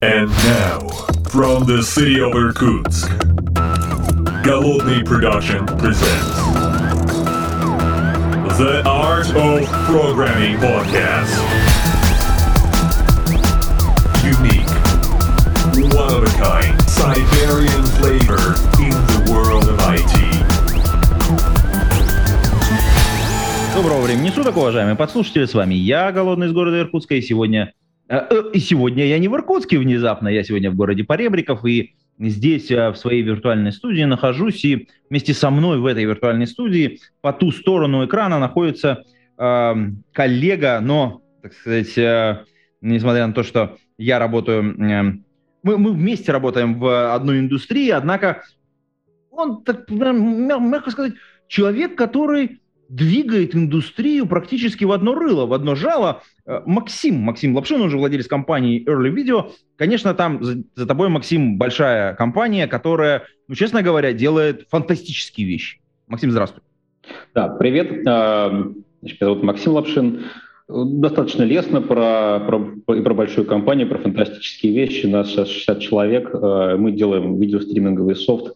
And now, from the city of Irkutsk, Голодный Production presents The Art of Programming Podcast. Unique, one of a kind, Siberian flavor in the world of IT. Доброго времени суток, уважаемые подслушатели, с вами я, Голодный из города Иркутска, и сегодня... э, э, И сегодня я не в Иркутске внезапно, я сегодня в городе Поребриков, и здесь э, в своей виртуальной студии нахожусь, и вместе со мной в этой виртуальной студии по ту сторону экрана находится э, коллега, но, так сказать, э, несмотря на то, что я работаю... э, мы, мы вместе работаем в одной индустрии, однако он, так, мя- мягко сказать, человек, который двигает индустрию практически в одно рыло, в одно жало. Э, Максим, Максим Лапшин, он же владелец компании Early Video. Конечно, там за, за тобой, Максим, большая компания, которая, ну, честно говоря, делает фантастические вещи. Максим, здравствуй. Да, привет. А, Значит, меня зовут Максим Лапшин. Достаточно лестно про, про, и про большую компанию, про фантастические вещи. У нас сейчас 60 человек. А, Мы делаем видеостриминговый софт,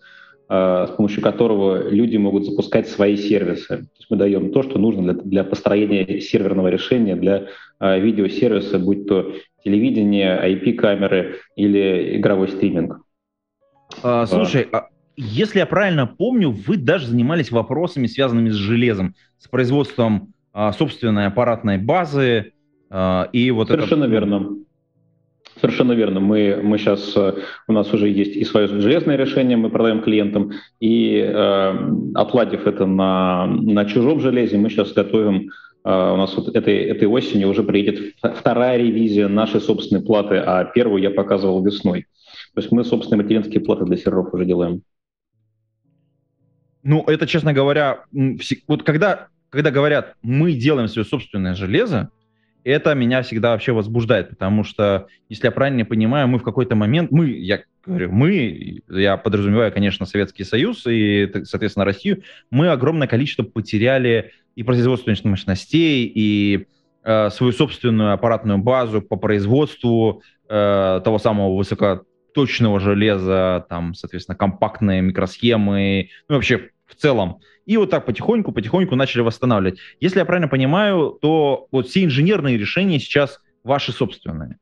с помощью которого люди могут запускать свои сервисы. То есть мы даем то, что нужно для, для построения серверного решения, для а, видеосервиса, будь то телевидение, IP-камеры или игровой стриминг. А, слушай, а если я правильно помню, вы даже занимались вопросами, связанными с железом, с производством а, собственной аппаратной базы а, и вот Совершенно это... верно. Совершенно верно. Мы, мы сейчас, э, у нас уже есть и свое железное решение, мы продаем клиентам, и э, отладив это на, на чужом железе, мы сейчас готовим, э, у нас вот этой, этой осенью уже приедет вторая ревизия нашей собственной платы, а первую я показывал весной. То есть мы собственные материнские платы для серверов уже делаем. Ну, это, честно говоря, вот когда, когда говорят, мы делаем свое собственное железо, это меня всегда вообще возбуждает, потому что, если я правильно понимаю, мы в какой-то момент, мы, я говорю, мы, я подразумеваю, конечно, Советский Союз и, соответственно, Россию, мы огромное количество потеряли и производственных мощностей, и э, свою собственную аппаратную базу по производству э, того самого высокоточного железа, там, соответственно, компактные микросхемы, ну, вообще целом. И вот так потихоньку, потихоньку начали восстанавливать. Если я правильно понимаю, то вот все инженерные решения сейчас ваши собственные.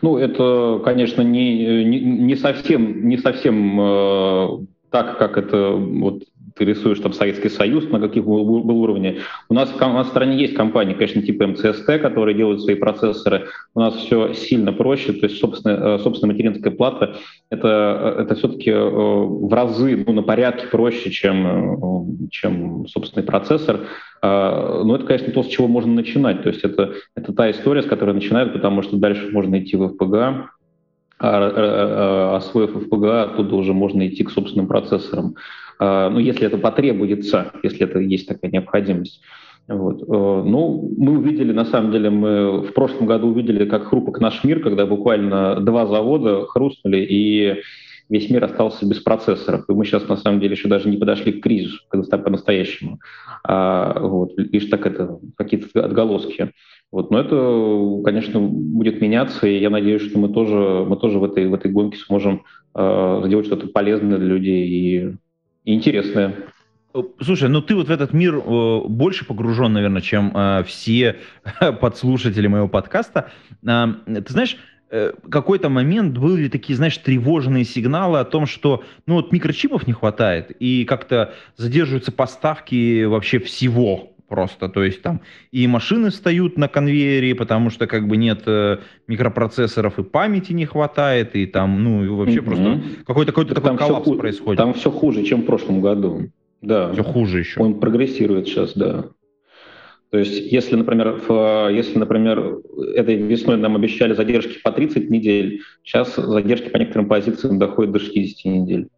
Ну, это, конечно, не, не, не совсем, не совсем э, так, как это вот ты рисуешь там Советский Союз, на каких был, был уровне. У нас, у нас в стране есть компании, конечно, типа МЦСТ, которые делают свои процессоры. У нас все сильно проще, то есть собственная, э, собственная материнская плата это, э, это все-таки э, в разы, ну, на порядке проще, чем, чем собственный процессор. А, Но это, конечно, то, с чего можно начинать. То есть это, это та история, с которой начинают, потому что дальше можно идти в FPGA, а, освоив FPGA, оттуда уже можно идти к собственным процессорам. А, Ну, если это потребуется, если это есть такая необходимость. Вот. Э, Ну, мы увидели, на самом деле, мы в прошлом году увидели, как хрупок наш мир, когда буквально два завода хрустнули, и весь мир остался без процессоров. И мы сейчас, на самом деле, еще даже не подошли к кризису по- по-настоящему. А, вот, лишь так это, какие-то отголоски. Вот, но это, конечно, будет меняться, и я надеюсь, что мы тоже, мы тоже в, этой, в этой гонке сможем э, сделать что-то полезное для людей и, и интересное. Э, Слушай, ну ты вот в этот мир э, больше погружен, наверное, чем э, все подслушатели моего подкаста. А, ты знаешь, какой-то момент были такие, знаешь, тревожные сигналы о том, что, ну вот микрочипов не хватает и как-то задерживаются поставки вообще всего просто, то есть там и машины встают на конвейере, потому что как бы нет э, микропроцессоров и памяти не хватает, и там, ну и вообще Мгм. просто какой-то какой-то Так такой там коллапс ху- происходит. Там все хуже, чем в прошлом году. Да. Все хуже еще. Он прогрессирует сейчас, да. То есть, если, например, в- если, например, этой весной нам обещали задержки по 30 недель, сейчас задержки по некоторым позициям доходят до 60 недель.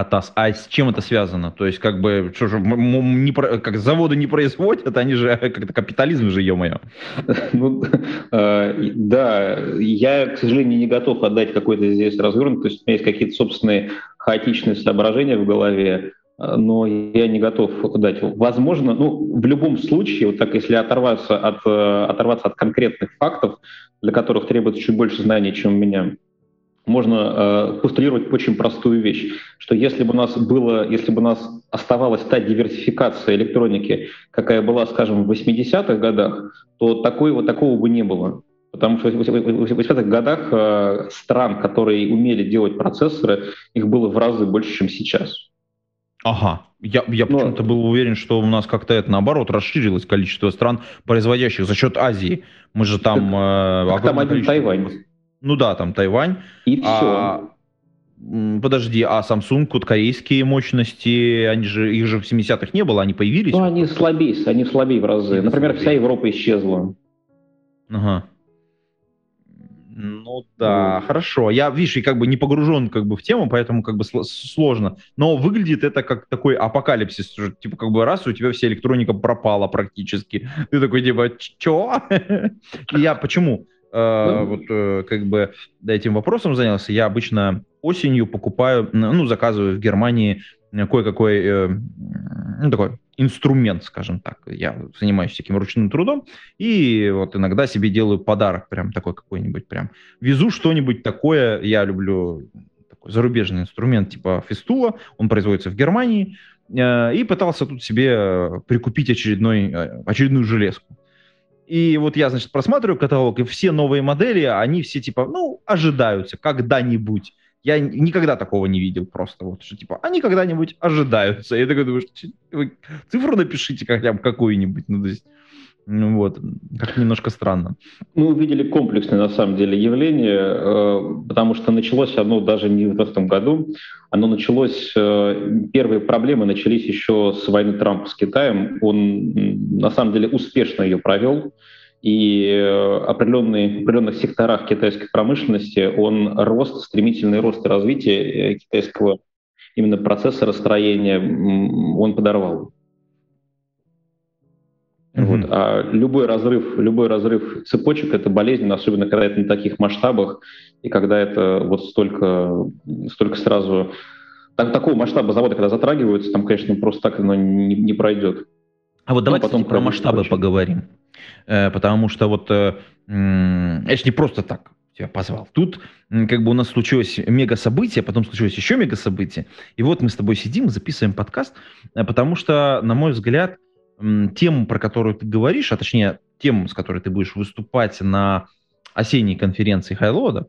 А, ТАСС, а с чем это связано? То есть, как бы, что же, не как заводы не производят, они же, как-то капитализм же, ё-моё. Ну, э, да, я, к сожалению, не готов отдать какой-то здесь развернут, то есть у меня есть какие-то собственные хаотичные соображения в голове, э, но я не готов дать. Возможно, ну, в любом случае, вот так, если оторваться от, э, оторваться от конкретных фактов, для которых требуется чуть больше знаний, чем у меня, можно э, постулировать очень простую вещь, что если бы у нас было, если бы у нас оставалась та диверсификация электроники, какая была, скажем, в 80-х годах, то такой, вот такого бы не было. Потому что в 80-х годах э, стран, которые умели делать процессоры, их было в разы больше, чем сейчас. Ага. Я, я Но... почему-то был уверен, что у нас как-то это наоборот расширилось количество стран, производящих за счет Азии. Мы же там... Так, э, там один количество... Тайвань. Ну да, там Тайвань. И а, все. Подожди, а Samsung, корейские мощности, они же, их же в 70-х не было, они появились? Ну, они слабее, они слабее в разы. Например, слабее. вся Европа исчезла. Ага. Ну да, вот. хорошо. Я, видишь, и как бы не погружен как бы в тему, поэтому как бы сложно. Но выглядит это как такой апокалипсис. Типа как бы раз, у тебя вся электроника пропала практически. Ты такой типа, чё? Я почему? Uh, вот uh, как бы этим вопросом занялся. Я обычно осенью покупаю, ну, заказываю в Германии кое-какой, э, ну, такой инструмент, скажем так. Я занимаюсь всяким ручным трудом, и вот иногда себе делаю подарок прям такой какой-нибудь прям. Везу что-нибудь такое, я люблю такой зарубежный инструмент типа фистула, он производится в Германии, э, и пытался тут себе прикупить очередной, э, очередную железку. И вот я, значит, просматриваю каталог, и все новые модели, они все типа, ну, ожидаются когда-нибудь. Я никогда такого не видел просто. Вот, что типа, они когда-нибудь ожидаются. Я такой думаю, что, вы цифру напишите хотя бы какую-нибудь. Ну, то есть, вот, как немножко странно. Мы увидели комплексное, на самом деле, явление, э, потому что началось оно даже не в этом году, оно началось, э, первые проблемы начались еще с войны Трампа с Китаем. Он, на самом деле, успешно ее провел и э, определенные, в определенных секторах китайской промышленности он рост, стремительный рост э, китайского именно процесса расстроения он подорвал. Mm-hmm. Вот. А любой разрыв, любой разрыв цепочек это болезненно, особенно когда это на таких масштабах и когда это вот столько, столько сразу так, такого масштаба завода, когда затрагиваются, там, конечно, просто так оно не, не пройдет. А вот давайте ну, потом про масштабы прочее. поговорим. Э, потому что вот э, я же не просто так тебя позвал. Тут как бы у нас случилось мега событие, потом случилось еще мега событие. И вот мы с тобой сидим, записываем подкаст, э, потому что, на мой взгляд, тему, про которую ты говоришь, а точнее тему, с которой ты будешь выступать на осенней конференции Хайлода,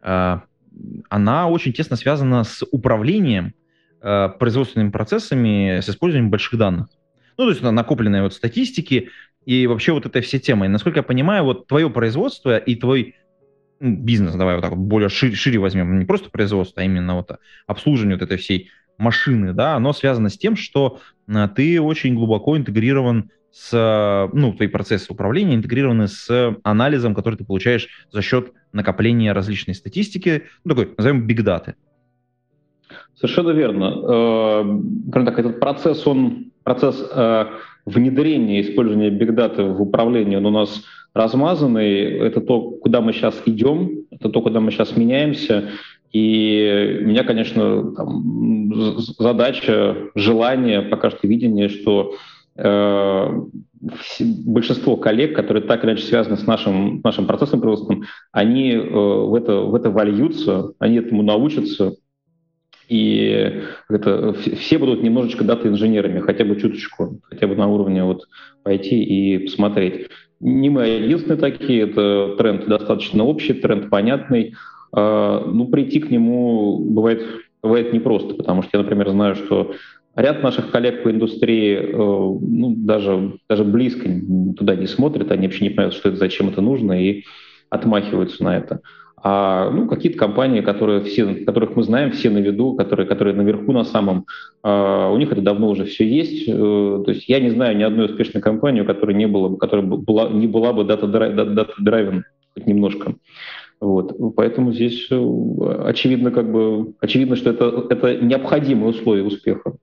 она очень тесно связана с управлением производственными процессами с использованием больших данных. Ну, то есть накопленные вот статистики и вообще вот этой все темы. И, насколько я понимаю, вот твое производство и твой ну, бизнес, давай вот так вот более шире, шире возьмем, не просто производство, а именно вот обслуживание вот этой всей машины, да, оно связано с тем, что а, ты очень глубоко интегрирован с, ну, твои процессы управления интегрированы с анализом, который ты получаешь за счет накопления различной статистики, ну, такой, назовем, бигдаты. Совершенно верно. Э, так, этот процесс, он процесс э, внедрения использования бигдаты в управлении, он у нас размазанный. Это то, куда мы сейчас идем, это то, куда мы сейчас меняемся. И у меня, конечно, там, задача, желание, пока что видение, что э, большинство коллег, которые так или иначе связаны с нашим, нашим процессом производственным, они э, в, это, в это вольются, они этому научатся, и это, все будут немножечко дата-инженерами, хотя бы чуточку, хотя бы на уровне вот пойти и посмотреть. Не мы единственные такие, это тренд достаточно общий, тренд понятный. А, ну, прийти к нему бывает, бывает непросто, потому что я, например, знаю, что ряд наших коллег по индустрии э, ну, даже, даже близко туда не смотрят, они вообще не понимают, что это, зачем это нужно, и отмахиваются на это а ну, какие-то компании, которые все, которых мы знаем, все на виду, которые, которые наверху на самом, а, у них это давно уже все есть. Э, то есть я не знаю ни одной успешной компании, у которой не было, которая была, не была бы дата-драйвен хоть немножко. Вот. Поэтому здесь э, очевидно, как бы, очевидно, что это, это необходимое условие успеха.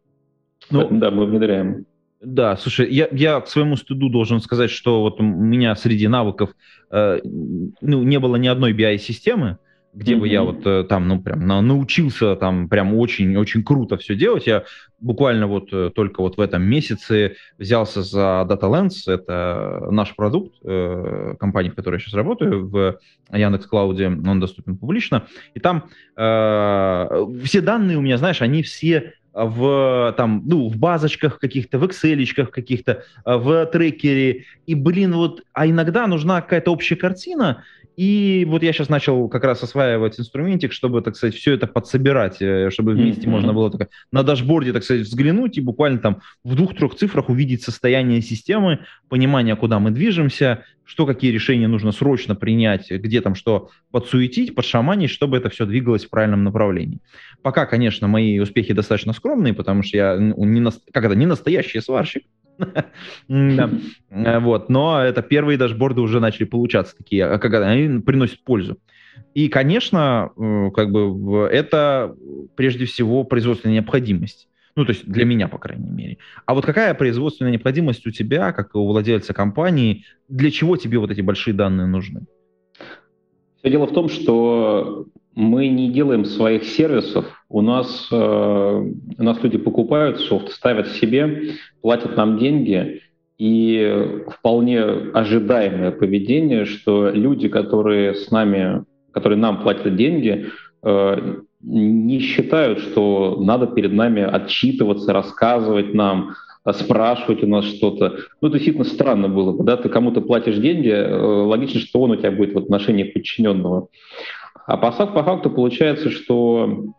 Ну, Поэтому, да, мы внедряем. Да, слушай, я, я к своему стыду должен сказать, что вот у меня среди навыков э, ну, не было ни одной BI-системы, где mm-hmm. бы я вот э, там, ну, прям научился там прям очень-очень круто все делать. Я буквально вот э, только вот в этом месяце взялся за DataLens, это наш продукт, э, компании, в которой я сейчас работаю, в Яндекс Клауде, он доступен публично, и там э, все данные у меня, знаешь, они все в, там, ну, в базочках каких-то, в Excel каких-то, в трекере. И, блин, вот, а иногда нужна какая-то общая картина, и вот я сейчас начал как раз осваивать инструментик, чтобы, так сказать, все это подсобирать, э, чтобы вместе mm-hmm. можно было так, на дашборде, так сказать, взглянуть и буквально там в двух-трех цифрах увидеть состояние системы, понимание, куда мы движемся, что какие решения нужно срочно принять, где там что подсуетить, подшаманить, чтобы это все двигалось в правильном направлении. Пока, конечно, мои успехи достаточно скромные, потому что я не, как это, не настоящий сварщик, вот, но это первые дашборды уже начали получаться такие, а когда они приносят пользу. И, конечно, э, как бы это прежде всего производственная необходимость. Ну, то есть для меня, по крайней мере. А вот какая производственная необходимость у тебя, как у владельца компании? Для чего тебе вот эти большие данные нужны? Все дело в том, что мы не делаем своих сервисов. У нас, э, у нас люди покупают софт, ставят себе, платят нам деньги, и вполне ожидаемое поведение, что люди, которые с нами, которые нам платят деньги, э, не считают, что надо перед нами отчитываться, рассказывать нам, спрашивать у нас что-то. Ну, это действительно странно было бы, да, ты кому-то платишь деньги, э, логично, что он у тебя будет в отношении подчиненного. А по факту получается, что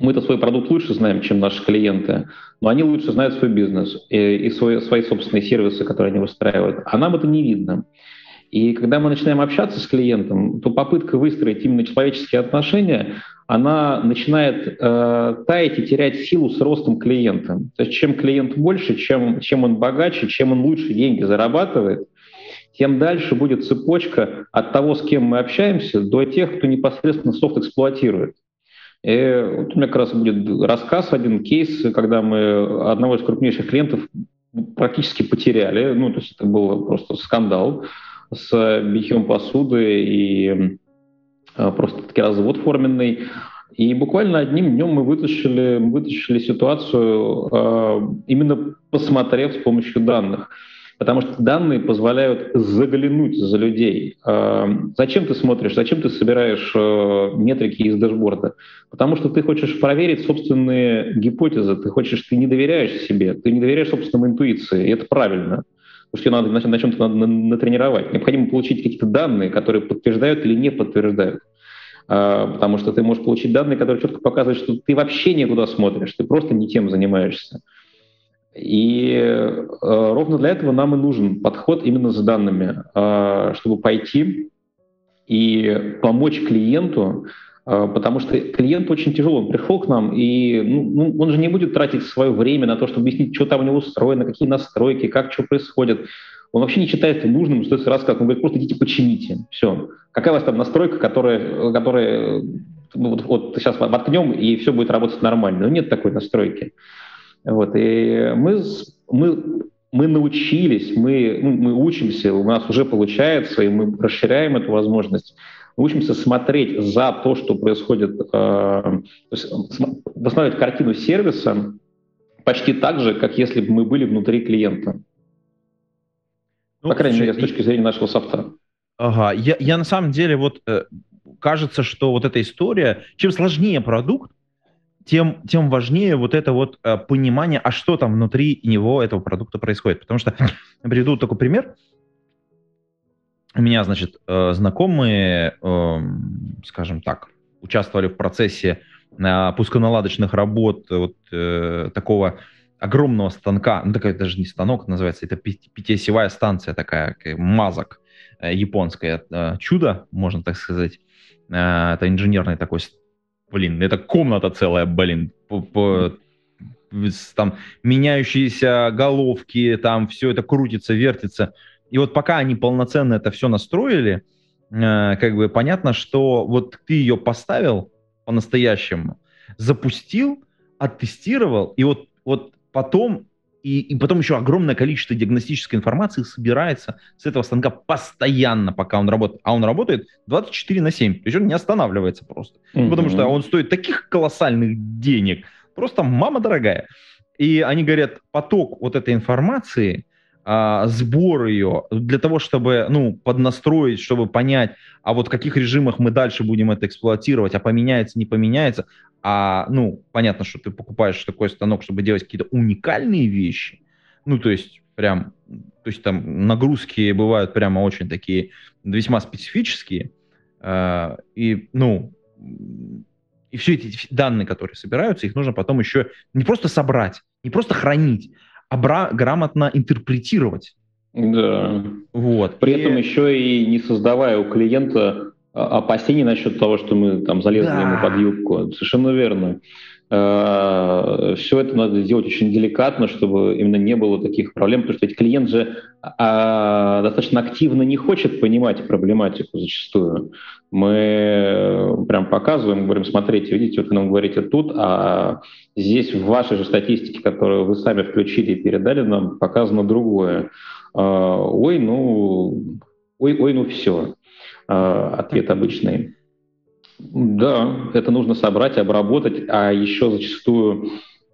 мы-то свой продукт лучше знаем, чем наши клиенты, но они лучше знают свой бизнес и, и свои, свои собственные сервисы, которые они выстраивают. А нам это не видно. И когда мы начинаем общаться с клиентом, то попытка выстроить именно человеческие отношения, она начинает э, таять и терять силу с ростом клиента. То есть чем клиент больше, чем, чем он богаче, чем он лучше деньги зарабатывает – тем дальше будет цепочка от того, с кем мы общаемся, до тех, кто непосредственно софт эксплуатирует. И вот у меня как раз будет рассказ, один кейс, когда мы одного из крупнейших клиентов практически потеряли. Ну, то есть это был просто скандал с битьем посуды и а, просто таки развод форменный. И буквально одним днем мы вытащили, вытащили ситуацию, а, именно посмотрев с помощью данных потому что данные позволяют заглянуть за людей. А, зачем ты смотришь, зачем ты собираешь э, метрики из дашборда? Потому что ты хочешь проверить собственные гипотезы, ты хочешь, ты не доверяешь себе, ты не доверяешь собственной интуиции, и это правильно. Потому что надо на, на чем-то надо натренировать. Необходимо получить какие-то данные, которые подтверждают или не подтверждают. А, потому что ты можешь получить данные, которые четко показывают, что ты вообще никуда смотришь, ты просто не тем занимаешься. И э, ровно для этого нам и нужен подход именно с данными, э, чтобы пойти и помочь клиенту, э, потому что клиент очень тяжело, он пришел к нам, и ну, ну, он же не будет тратить свое время на то, чтобы объяснить, что там у него устроено, какие настройки, как что происходит. Он вообще не считает нужным, что это рассказывать. Он говорит, просто идите почините. Все. Какая у вас там настройка, которая, которая вот, вот сейчас воткнем, и все будет работать нормально. Но нет такой настройки. Вот, и мы, мы, мы научились, мы, ну, мы учимся, у нас уже получается, и мы расширяем эту возможность. Мы учимся смотреть за то, что происходит, э, то есть восстанавливать картину сервиса почти так же, как если бы мы были внутри клиента. Ну, По крайней мере, с точки зрения нашего софта. Ага, я, я на самом деле вот э, кажется, что вот эта история, чем сложнее продукт, тем, тем важнее вот это вот э, понимание, а что там внутри него этого продукта происходит. Потому что, приведу такой пример. У меня, значит, э, знакомые, э, скажем так, участвовали в процессе э, пусконаладочных работ вот э, такого огромного станка, ну такая даже не станок называется, это пятиосевая станция такая, мазок э, японское э, чудо, можно так сказать. Э, это инженерный такой блин, это комната целая, блин, по, по, там меняющиеся головки, там все это крутится, вертится. И вот пока они полноценно это все настроили, э, как бы понятно, что вот ты ее поставил по-настоящему, запустил, оттестировал, и вот, вот потом и, и потом еще огромное количество диагностической информации собирается с этого станка постоянно, пока он работает. А он работает 24 на 7. То есть он не останавливается просто. Mm-hmm. Потому что он стоит таких колоссальных денег. Просто мама дорогая. И они говорят, поток вот этой информации, а, сбор ее для того, чтобы ну, поднастроить, чтобы понять, а вот в каких режимах мы дальше будем это эксплуатировать, а поменяется, не поменяется, а, ну, понятно, что ты покупаешь такой станок, чтобы делать какие-то уникальные вещи. Ну, то есть, прям, то есть там нагрузки бывают прямо очень такие весьма специфические. Э, и, ну, и все эти данные, которые собираются, их нужно потом еще не просто собрать, не просто хранить, а бра- грамотно интерпретировать. Да. Вот. При и... этом еще и не создавая у клиента опасений насчет того, что мы там залезли да. ему под юбку. Совершенно верно. А, Все это надо сделать очень деликатно, чтобы именно не было таких проблем, потому что ведь клиент же а, достаточно активно не хочет понимать проблематику зачастую. Мы прям показываем, говорим, смотрите, видите, вот вы нам говорите тут, а здесь в вашей же статистике, которую вы сами включили и передали нам, показано другое. Ой, ну, ой, ой, ну все. А, ответ обычный. Да, это нужно собрать, обработать, а еще зачастую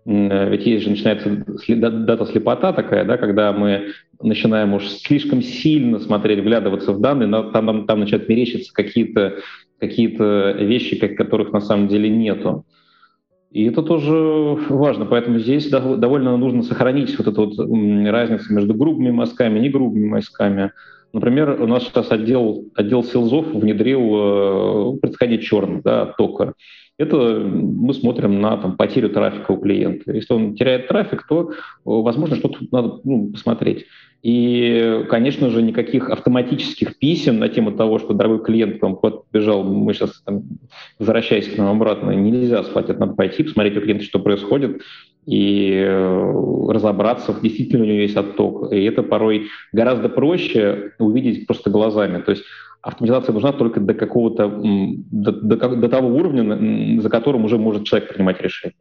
ведь есть же начинается дата-слепота такая, да, когда мы начинаем уж слишком сильно смотреть, вглядываться в данные, но там, там, там начинают мерещиться какие-то какие вещи, которых на самом деле нету. И это тоже важно, поэтому здесь довольно нужно сохранить вот эту вот разницу между грубыми мазками и негрубыми мазками. Например, у нас сейчас отдел, отдел селзов внедрил э, предсходить черный да, тока. Это мы смотрим на там, потерю трафика у клиента. Если он теряет трафик, то, э, возможно, что-то надо ну, посмотреть. И, конечно же, никаких автоматических писем на тему того, что дорогой клиент вам куда-то бежал, мы сейчас там, возвращаясь к нам обратно, нельзя спать, это надо пойти, посмотреть у клиента, что происходит, и э, разобраться, действительно у него есть отток. И это порой гораздо проще увидеть просто глазами. То есть автоматизация нужна только до какого-то, до, до, до того уровня, за которым уже может человек принимать решение.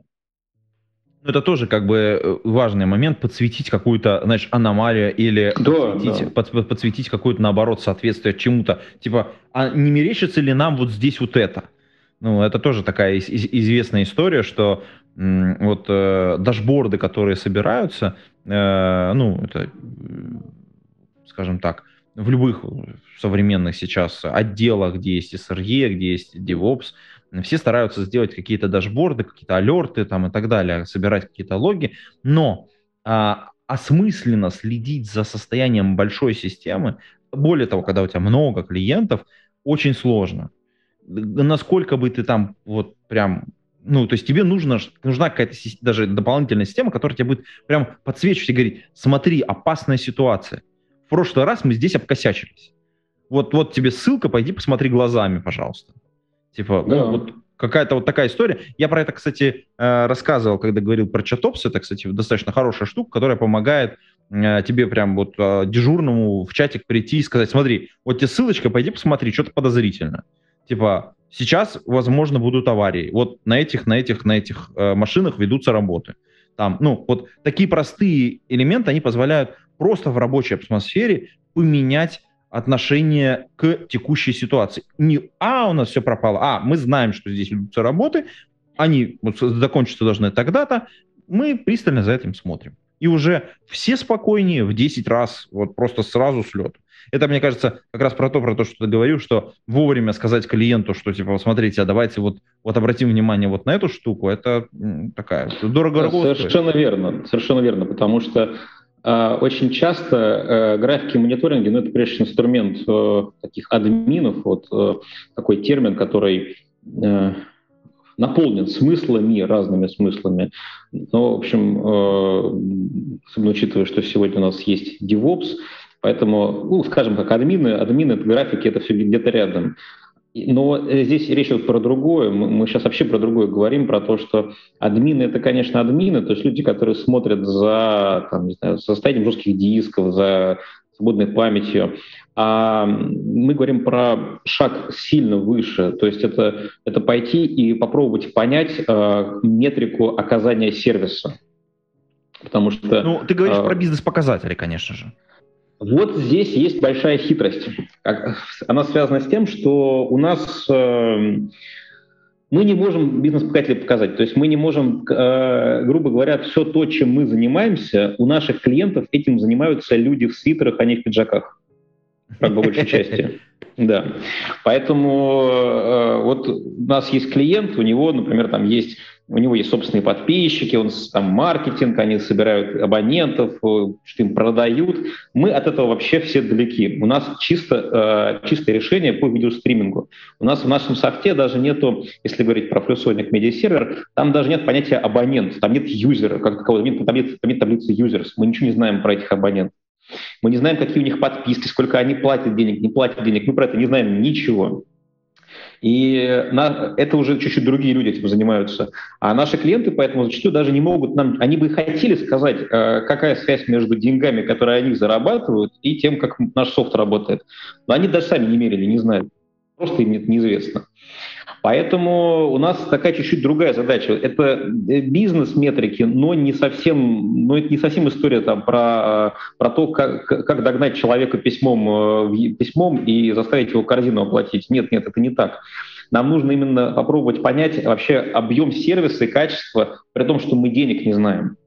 Ну, это тоже как бы э, важный момент, подсветить какую-то, знаешь, аномалию или да, подсветить, да. Под, подсветить какое-то, наоборот, соответствие чему-то. Типа, а не мерещится ли нам вот здесь вот это? Ну, это тоже такая из, из, известная история, что вот э, дашборды, которые собираются, э, ну, это, скажем так, в любых современных сейчас отделах, где есть SRE, где есть DevOps, все стараются сделать какие-то дашборды, какие-то алерты там и так далее, собирать какие-то логи, но а, осмысленно следить за состоянием большой системы, более того, когда у тебя много клиентов, очень сложно. Насколько бы ты там вот прям ну, то есть тебе нужно, нужна какая-то даже дополнительная система, которая тебе будет прям подсвечивать и говорить, смотри, опасная ситуация. В прошлый раз мы здесь обкосячились. Вот, вот тебе ссылка, пойди посмотри глазами, пожалуйста. Типа, да. вот какая-то вот такая история. Я про это, кстати, э, рассказывал, когда говорил про чатопс. Это, кстати, достаточно хорошая штука, которая помогает э, тебе прям вот э, дежурному в чатик прийти и сказать, смотри, вот тебе ссылочка, пойди посмотри, что-то подозрительно. Типа, Сейчас, возможно, будут аварии. Вот на этих, на этих, на этих э, машинах ведутся работы. Там, ну, вот такие простые элементы, они позволяют просто в рабочей атмосфере поменять отношение к текущей ситуации. Не «а, у нас все пропало», а «мы знаем, что здесь ведутся работы, они вот, закончиться должны тогда-то», мы пристально за этим смотрим. И уже все спокойнее в 10 раз, вот просто сразу с лету. Это, мне кажется, как раз про то, про то, что ты говорил, что вовремя сказать клиенту, что, типа, смотрите, а давайте вот, вот обратим внимание вот на эту штуку, это такая дорого да, Совершенно верно, совершенно верно, потому что э, очень часто э, графики мониторинга, ну, это прежде инструмент э, таких админов, вот э, такой термин, который э, наполнен смыслами, разными смыслами. Но, в общем, э, особенно учитывая, что сегодня у нас есть DevOps, Поэтому, ну, скажем как админы, админы, графики, это все где-то рядом. Но здесь речь идет про другое. Мы сейчас вообще про другое говорим, про то, что админы это, конечно, админы, то есть люди, которые смотрят за там, не знаю, состоянием жестких дисков, за свободной памятью. А мы говорим про шаг сильно выше, то есть это, это пойти и попробовать понять э, метрику оказания сервиса. Потому что... Ну, ты говоришь э, про бизнес-показатели, конечно же. Вот здесь есть большая хитрость. Она связана с тем, что у нас э, мы не можем бизнес-показатели показать. То есть мы не можем, э, грубо говоря, все то, чем мы занимаемся, у наших клиентов этим занимаются люди в свитерах, а не в пиджаках. Как бы большей части. Да. Поэтому э, вот у нас есть клиент, у него, например, там есть у него есть собственные подписчики, он там маркетинг, они собирают абонентов, э, что им продают. Мы от этого вообще все далеки. У нас чисто, э, чистое решение по видеостримингу. У нас в нашем софте даже нету, если говорить про Media Server, там даже нет понятия абонент, там нет юзера, как такового, там нет, там нет, там нет таблицы users. Мы ничего не знаем про этих абонентов. Мы не знаем, какие у них подписки, сколько они платят денег, не платят денег. Мы про это не знаем ничего. И на, это уже чуть-чуть другие люди этим занимаются. А наши клиенты поэтому зачастую даже не могут нам, они бы хотели сказать, э, какая связь между деньгами, которые они зарабатывают, и тем, как наш софт работает. Но они даже сами не мерили, не знают. Просто им это неизвестно. Поэтому у нас такая чуть-чуть другая задача. Это э, бизнес-метрики, но не совсем, но это не совсем история там, про, про то, как, как догнать человека письмом, э, письмом и заставить его корзину оплатить. Нет, нет, это не так. Нам нужно именно попробовать понять вообще объем сервиса и качество, при том, что мы денег не знаем.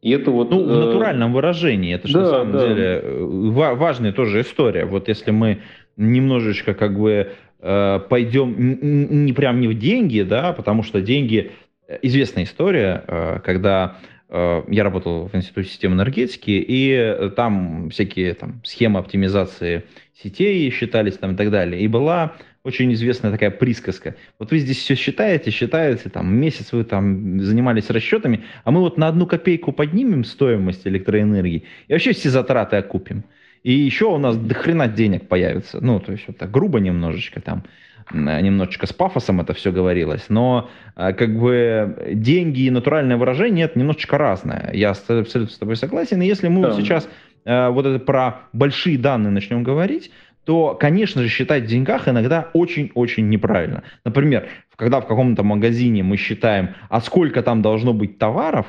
И это вот, ну, в э, натуральном выражении. Это же да, на самом да. деле важная тоже история. Вот если мы немножечко как бы Э, пойдем не прям не в деньги, да, потому что деньги э, известная история, э, когда я работал в Институте системы энергетики, и там всякие там, схемы оптимизации сетей считались там и так далее. И была очень известная такая присказка. Вот вы здесь все считаете, считаете, там месяц вы там занимались расчетами, а мы вот на одну копейку поднимем стоимость электроэнергии и вообще все затраты окупим. И еще у нас до хрена денег появится. Ну, то есть вот так грубо немножечко там, немножечко с пафосом это все говорилось, но а, как бы деньги и натуральное выражение это немножечко разное. Я абсолютно с тобой согласен. И если мы да. вот сейчас а, вот это про большие данные начнем говорить, то, конечно же, считать в деньгах иногда очень-очень неправильно. Например, когда в каком-то магазине мы считаем, а сколько там должно быть товаров,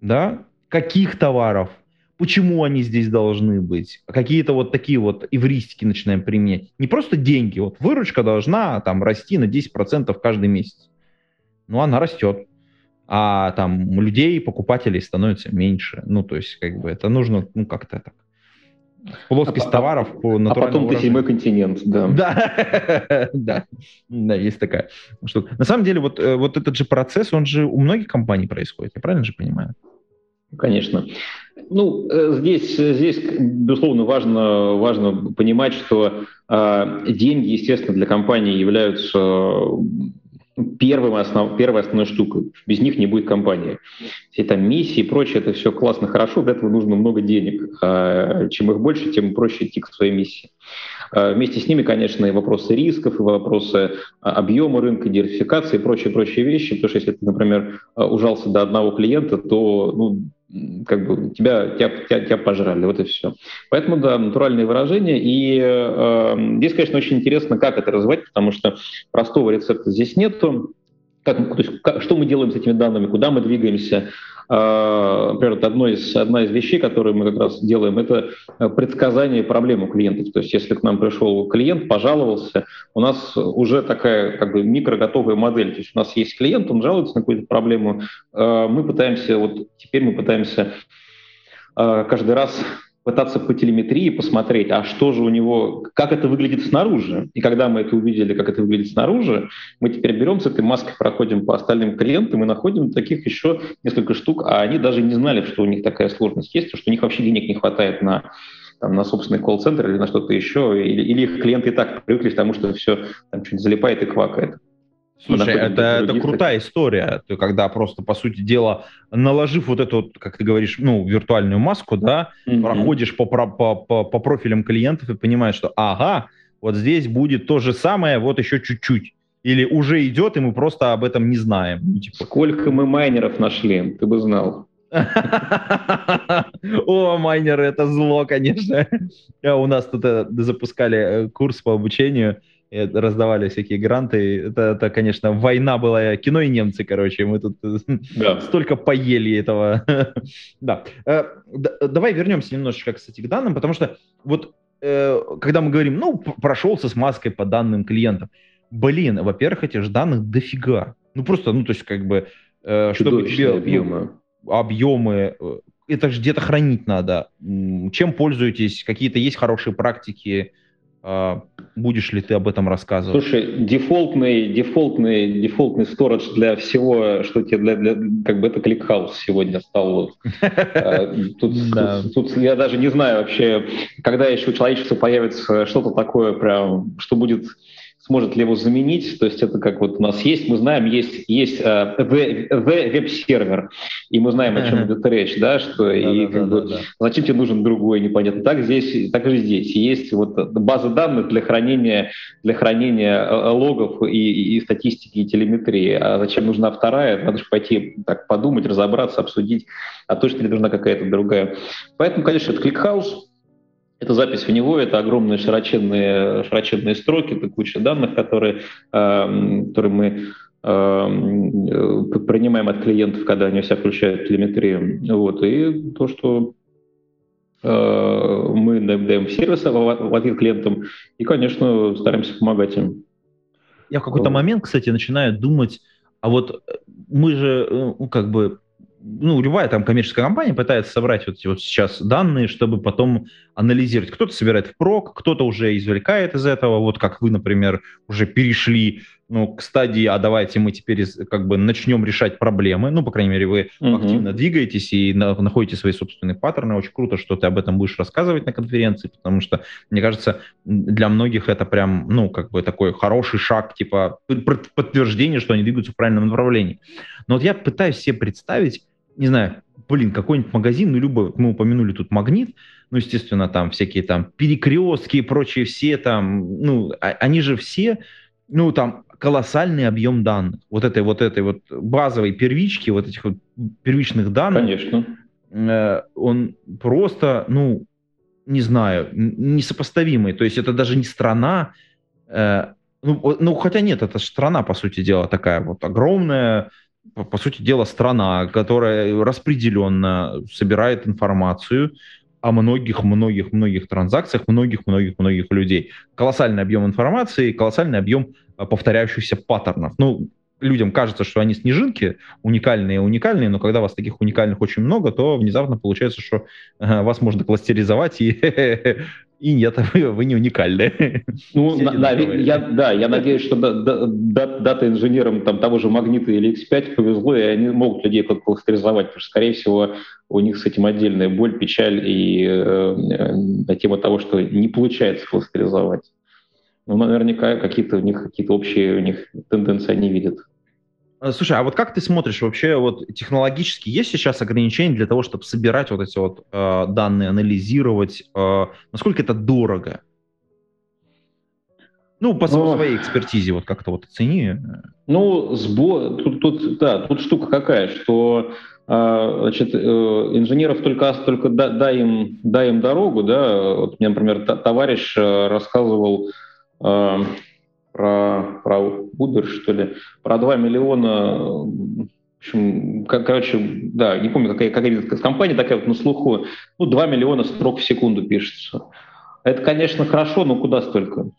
да, каких товаров, почему они здесь должны быть, какие-то вот такие вот эвристики начинаем применять. Не просто деньги, вот выручка должна там расти на 10% каждый месяц. Ну, она растет. А там людей, покупателей становится меньше. Ну, то есть, как бы это нужно, ну, как-то так. Плоскость а, товаров по А потом ты седьмой континент, да. Да, да, да, есть такая штука. На самом деле, вот, э, вот этот же процесс, он же у многих компаний происходит, я правильно же понимаю? Конечно. Ну, э, здесь, здесь безусловно, важно, важно понимать, что э, деньги, естественно, для компании являются первым основ, первой основной штукой. Без них не будет компании. Все там миссии и прочее, это все классно, хорошо, для этого нужно много денег. А чем их больше, тем проще идти к своей миссии. А вместе с ними, конечно, и вопросы рисков, и вопросы объема рынка, диверсификации и прочие-прочие вещи. Потому что если ты, например, ужался до одного клиента, то ну, как бы тебя, тебя, тебя, тебя пожрали, вот и все. Поэтому, да, натуральные выражения. И э, здесь, конечно, очень интересно, как это развивать, потому что простого рецепта здесь нету. Как, то есть, как, что мы делаем с этими данными, куда мы двигаемся, например, вот одно из, одна из вещей, которые мы как раз делаем, это э, предсказание проблем у клиентов. То есть если к нам пришел клиент, пожаловался, у нас уже такая как бы микроготовая модель. То есть у нас есть клиент, он жалуется на какую-то проблему, а, мы пытаемся, вот теперь мы пытаемся а, каждый раз пытаться по телеметрии посмотреть, а что же у него, как это выглядит снаружи. И когда мы это увидели, как это выглядит снаружи, мы теперь берем с этой маской, проходим по остальным клиентам и находим таких еще несколько штук, а они даже не знали, что у них такая сложность есть, что у них вообще денег не хватает на там, на собственный колл-центр или на что-то еще, или, или их клиенты и так привыкли к тому, что все там что-нибудь залипает и квакает. Слушай, это, это крутая история, ты когда просто, по сути дела, наложив вот эту, как ты говоришь, ну, виртуальную маску, да, mm-hmm. проходишь по, по, по, по профилям клиентов и понимаешь, что ага, вот здесь будет то же самое, вот еще чуть-чуть. Или уже идет, и мы просто об этом не знаем. Ну, типа... Сколько мы майнеров нашли, ты бы знал. О, майнеры, это зло, конечно. У нас тут э, запускали э, курс по обучению раздавали всякие гранты. Это, это, конечно, война была, кино и немцы, короче, мы тут да. столько поели этого. да. Э, давай вернемся немножечко, кстати, к данным, потому что вот э, когда мы говорим, ну, прошелся с маской по данным клиентам, блин, во-первых, этих данных дофига. Ну, просто, ну, то есть, как бы, э, чтобы тебе... Ну, объемы. Объемы, это же где-то хранить надо. Чем пользуетесь? Какие-то есть хорошие практики? А, будешь ли ты об этом рассказывать? Слушай, дефолтный, дефолтный, дефолтный сторож для всего, что тебе для, для как бы это ClickHouse сегодня стал. А, тут, тут, тут я даже не знаю вообще, когда еще у человечества появится что-то такое прям, что будет сможет ли его заменить. То есть это как вот у нас есть, мы знаем, есть, есть э, веб-сервер, и мы знаем, о чем идет речь, да, что да, и да, как да, бы, да. зачем тебе нужен другой, непонятно. Так здесь, так же здесь. Есть вот база данных для хранения, для хранения э, логов и, и статистики, и телеметрии. А зачем нужна вторая? Надо же пойти так подумать, разобраться, обсудить, а точно ли нужна какая-то другая. Поэтому, конечно, это ClickHouse, это запись в него, это огромные широченные, широченные строки, это куча данных, которые, э, которые мы э, принимаем от клиентов, когда они все включают телеметрию. Вот. И то, что э, мы даем сервисы в ответ клиентам, и, конечно, стараемся помогать им. Я в какой-то момент, кстати, начинаю думать, а вот мы же, ну, как бы, ну, любая там коммерческая компания пытается собрать вот вот сейчас данные, чтобы потом анализировать. Кто-то собирает в прок, кто-то уже извлекает из этого, вот как вы, например, уже перешли ну, к стадии, а давайте мы теперь как бы начнем решать проблемы. Ну, по крайней мере, вы угу. активно двигаетесь и на, находите свои собственные паттерны. Очень круто, что ты об этом будешь рассказывать на конференции, потому что, мне кажется, для многих это прям, ну, как бы такой хороший шаг, типа подтверждение, что они двигаются в правильном направлении. Но вот я пытаюсь себе представить, не знаю, блин, какой-нибудь магазин, ну, любой, мы упомянули тут магнит, ну, естественно, там всякие там перекрестки и прочие все там, ну, а, они же все, ну, там колоссальный объем данных. Вот этой вот этой вот базовой первички, вот этих вот первичных данных. Конечно. Э, он просто, ну, не знаю, несопоставимый. То есть это даже не страна, э, ну, ну, хотя нет, это страна, по сути дела, такая вот огромная, по, сути дела, страна, которая распределенно собирает информацию о многих-многих-многих транзакциях, многих-многих-многих людей. Колоссальный объем информации, колоссальный объем а, повторяющихся паттернов. Ну, людям кажется, что они снежинки, уникальные, уникальные, но когда вас таких уникальных очень много, то внезапно получается, что э, вас можно кластеризовать и и нет, вы, вы не уникальны. Ну, на, на, я, да, я надеюсь, что дата-инженерам там, того же Магнита или X5 повезло, и они могут людей как кластеризовать, потому что, скорее всего, у них с этим отдельная боль, печаль и э, на тему того, что не получается кластеризовать. Ну, наверняка какие-то у них какие-то общие у них тенденции они видят. Э, слушай, а вот как ты смотришь вообще, вот технологически есть сейчас ограничения для того, чтобы собирать вот эти вот э, данные, анализировать? Э, насколько это дорого? Ну, по Но... своей экспертизе, вот как-то вот оцени. Ну, сбор, тут, тут, да, тут штука какая, что э, значит, э, инженеров только, только дай, им, дай им дорогу, да, вот мне, например, товарищ э, рассказывал, про, про Uber, что ли, про 2 миллиона, в общем, как, короче, да, не помню, какая, какая компания такая вот на слуху, ну, 2 миллиона строк в секунду пишется. Это, конечно, хорошо, но куда столько?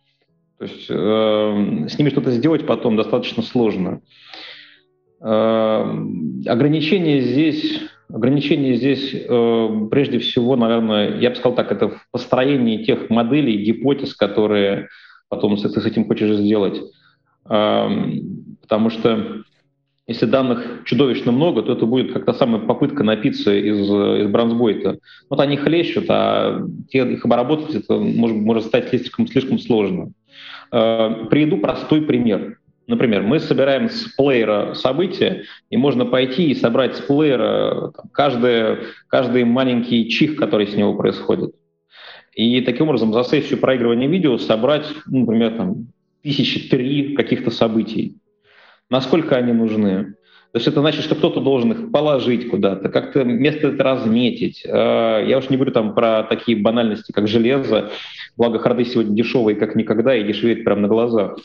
То есть э, с ними что-то сделать потом достаточно сложно. Э, ограничения здесь, ограничения здесь э, прежде всего, наверное, я бы сказал так, это в построении тех моделей, гипотез, которые потом ты с этим хочешь сделать. Потому что если данных чудовищно много, то это будет как-то самая попытка напиться из, из бронзбойта. Вот они хлещут, а те, их обработать это может, может стать слишком, слишком сложно. Приведу простой пример. Например, мы собираем с плеера события, и можно пойти и собрать с плеера там, каждый, каждый маленький чих, который с него происходит. И таким образом за сессию проигрывания видео собрать, ну, например, там, тысячи три каких-то событий. Насколько они нужны? То есть это значит, что кто-то должен их положить куда-то, как-то место это разметить. А, я уж не говорю там про такие банальности, как железо, Благо, харды сегодня дешевые как никогда и дешевеют прямо на глазах.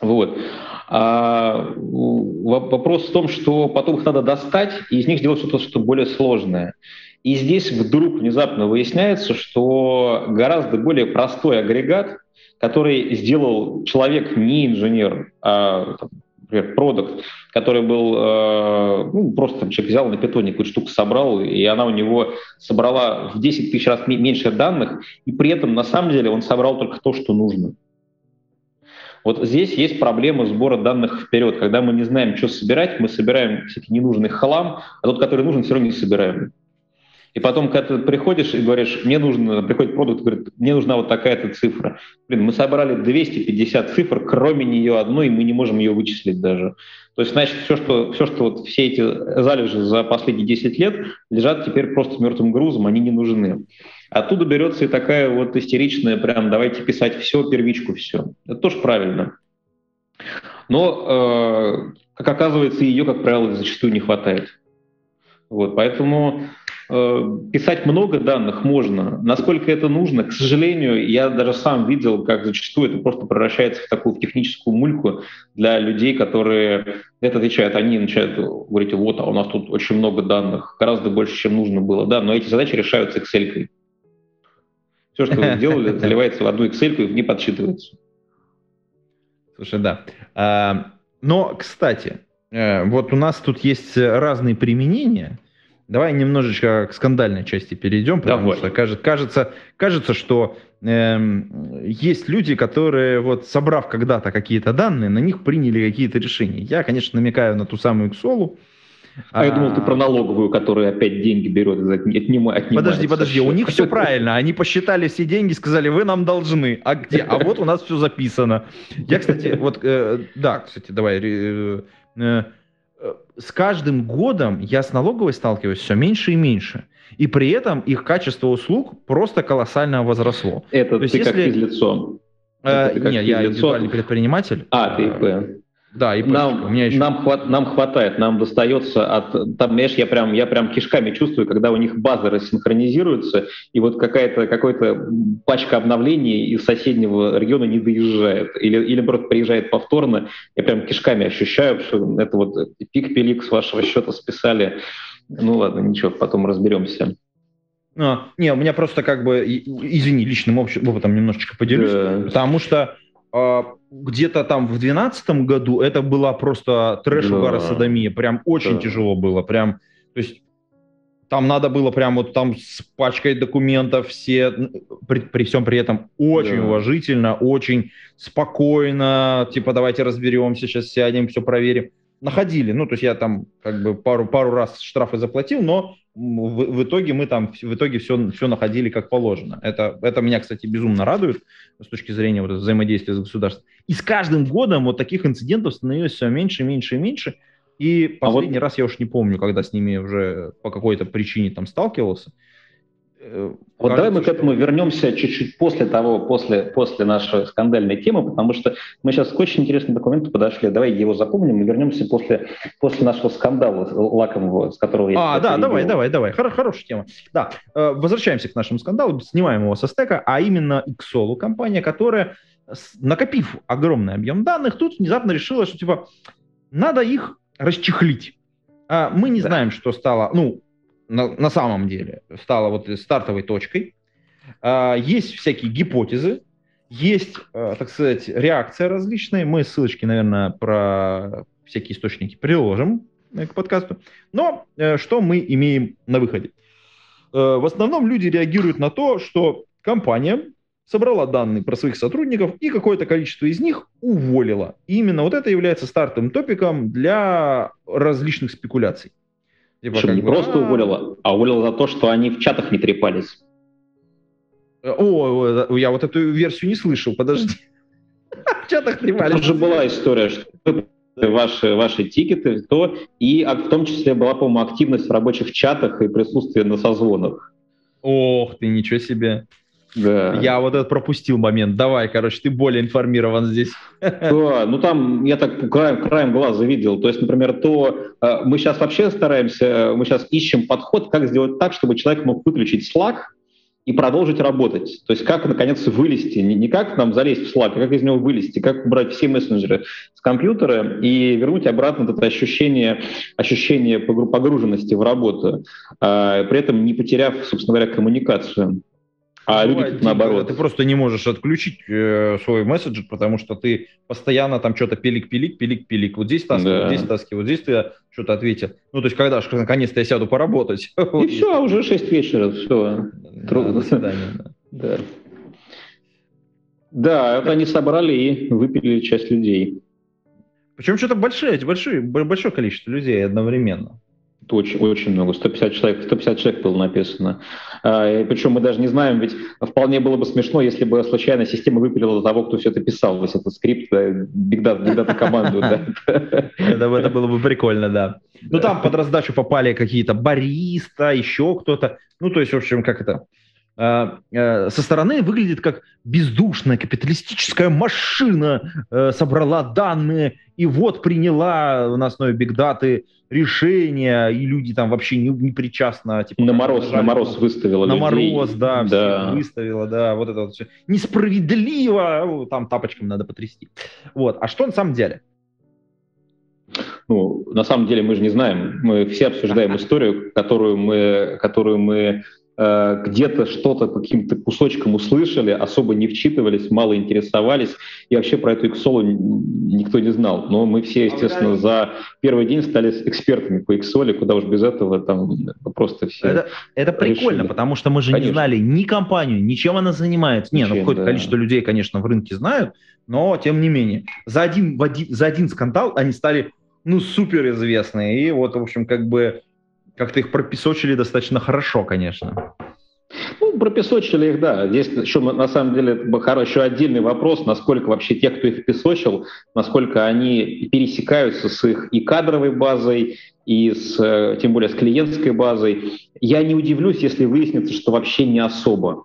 Вот. А вопрос в том, что потом их надо достать и из них сделать что-то что более сложное. И здесь вдруг внезапно выясняется, что гораздо более простой агрегат, который сделал человек не инженер, а например, продукт, который был, э, ну, просто там, человек взял на питоне какую-то штуку собрал, и она у него собрала в 10 тысяч раз меньше данных, и при этом на самом деле он собрал только то, что нужно. Вот здесь есть проблема сбора данных вперед. Когда мы не знаем, что собирать, мы собираем всякий ненужный хлам, а тот, который нужен, все равно не собираем. И потом, когда ты приходишь и говоришь, мне нужно, приходит продукт, говорит, мне нужна вот такая-то цифра. Блин, мы собрали 250 цифр, кроме нее одной, и мы не можем ее вычислить даже. То есть, значит, все, что, все, что вот все эти залежи за последние 10 лет лежат теперь просто мертвым грузом, они не нужны. Оттуда берется и такая вот истеричная, прям давайте писать все, первичку все. Это тоже правильно. Но, э, как оказывается, ее, как правило, зачастую не хватает. Вот, поэтому писать много данных можно. Насколько это нужно, к сожалению, я даже сам видел, как зачастую это просто превращается в такую техническую мульку для людей, которые это отвечают. Они начинают говорить, вот, а у нас тут очень много данных, гораздо больше, чем нужно было. Да, но эти задачи решаются Excel. -кой. Все, что вы сделали, заливается в одну Excel и не подсчитывается. Слушай, да. А, но, кстати, э, вот у нас тут есть разные применения – Давай немножечко к скандальной части перейдем, потому Давай. что кажется, кажется, кажется, что э, есть люди, которые, вот собрав когда-то какие-то данные, на них приняли какие-то решения. Я, конечно, намекаю на ту самую Xolu. А, а я думал, ты про налоговую, которая опять деньги берет, отнимает. Подожди, подожди, у них все правильно. Они посчитали все деньги, сказали, вы нам должны. А где? А вот у нас все записано. Я, кстати, вот, э, да, кстати, давай, э, э, с каждым годом я с налоговой сталкиваюсь все меньше и меньше. И при этом их качество услуг просто колоссально возросло. Это То ты есть, как если... физлицо? Э, нет, я индивидуальный предприниматель. А, ты ИП. Да, и нам, у меня еще... нам, хват, нам хватает, нам достается от... Там, знаешь, я прям, я прям кишками чувствую, когда у них базы рассинхронизируются, и вот какая-то какой-то пачка обновлений из соседнего региона не доезжает, или, или просто приезжает повторно, я прям кишками ощущаю, что это вот пик-пелик с вашего счета списали. Ну ладно, ничего, потом разберемся. А, не, у меня просто как бы, извини, личным опытом немножечко поделюсь, да. потому что а, где-то там в 2012 году это была просто трэш да. угара садомия. Прям очень да. тяжело было. Прям, то есть там надо было прям вот там с пачкой документов все, при, при всем при этом очень да. уважительно, очень спокойно, типа давайте разберемся, сейчас сядем, все проверим. Находили, ну то есть я там как бы пару, пару раз штрафы заплатил, но в, в итоге мы там в итоге все, все находили как положено. Это, это меня, кстати, безумно радует с точки зрения вот взаимодействия с государством. И с каждым годом вот таких инцидентов становилось все меньше, меньше и меньше. И последний а вот... раз я уж не помню, когда с ними уже по какой-то причине там сталкивался. Э, вот Кажется, давай мы к этому вернемся чуть-чуть после того, после, после нашей скандальной темы, потому что мы сейчас к очень интересному документу подошли. Давай его запомним и вернемся после, после нашего скандала лакомого, с которого я А, да, давай, давай, давай. Хор- хорошая тема. Да, э, возвращаемся к нашему скандалу, снимаем его со стека, а именно Xolu, компания, которая, накопив огромный объем данных, тут внезапно решила, что типа надо их расчехлить. А мы не да. знаем, что стало, ну, на, на самом деле стала вот стартовой точкой. А, есть всякие гипотезы, есть, а, так сказать, реакция различные. Мы ссылочки, наверное, про всякие источники приложим э, к подкасту. Но э, что мы имеем на выходе? Э, в основном люди реагируют на то, что компания собрала данные про своих сотрудников и какое-то количество из них уволила. И именно вот это является стартовым топиком для различных спекуляций. Типа, Чтобы не бы, просто а... уволила, а уволила за то, что они в чатах не трепались. О, я вот эту версию не слышал, подожди. В чатах трепались. Там же была история, что ваши, ваши тикеты, то и в том числе была, по-моему, активность в рабочих чатах и присутствие на созвонах. Ох ты, ничего себе. Да. Я вот этот пропустил момент. Давай, короче, ты более информирован здесь. Да, ну там я так краем, краем глаза видел. То есть, например, то э, мы сейчас вообще стараемся, мы сейчас ищем подход, как сделать так, чтобы человек мог выключить Slack и продолжить работать. То есть как, наконец, вылезти, не, не как нам залезть в Slack, а как из него вылезти, как убрать все мессенджеры с компьютера и вернуть обратно это ощущение, ощущение погруженности в работу, а, при этом не потеряв, собственно говоря, коммуникацию. А люди тут наоборот. Ты просто не можешь отключить э, свой месседжер, потому что ты постоянно там что-то пилик-пилик, пилик-пилик. Вот здесь таски, да. вот здесь таски, вот здесь ты что-то ответил. Ну, то есть, когда же наконец-то я сяду поработать. И все, уже 6 вечера, все. Да, до свидания. Да. да, это они собрали и выпили часть людей. Причем что-то большое, большое, большое количество людей одновременно. Очень, очень много, 150 человек, 150 человек было написано. А, причем мы даже не знаем, ведь вполне было бы смешно, если бы случайно система выпилила того, кто все это писал, то есть это скрипт, Data, Big команду. Это было бы прикольно, да. Ну там под раздачу попали какие-то бариста, еще кто-то. Ну то есть, в общем, как это... А, а, со стороны выглядит как бездушная капиталистическая машина э, собрала данные и вот приняла на основе бигдаты решения, и люди там вообще не, не причастны. Типа, на мороз, на мороз выставила На людей. мороз, да, да. выставила, да, вот это вот все. Несправедливо, там тапочком надо потрясти. Вот, а что на самом деле? Ну, на самом деле мы же не знаем. Мы все обсуждаем историю, которую мы, которую мы где-то что-то каким-то кусочком услышали, особо не вчитывались, мало интересовались, и вообще про эту XOL никто не знал. Но мы все, естественно, за первый день стали экспертами по XOL, куда уж без этого там просто все Это, это прикольно, решили. потому что мы же конечно. не знали ни компанию, ни чем она занимается. Не, ну какое-то да. количество людей, конечно, в рынке знают, но тем не менее. За один, за один скандал они стали ну, суперизвестные. И вот, в общем, как бы как-то их пропесочили достаточно хорошо, конечно. Ну, пропесочили их, да. Здесь еще на самом деле еще отдельный вопрос, насколько вообще те, кто их песочил, насколько они пересекаются с их и кадровой базой, и с, э, тем более с клиентской базой. Я не удивлюсь, если выяснится, что вообще не особо.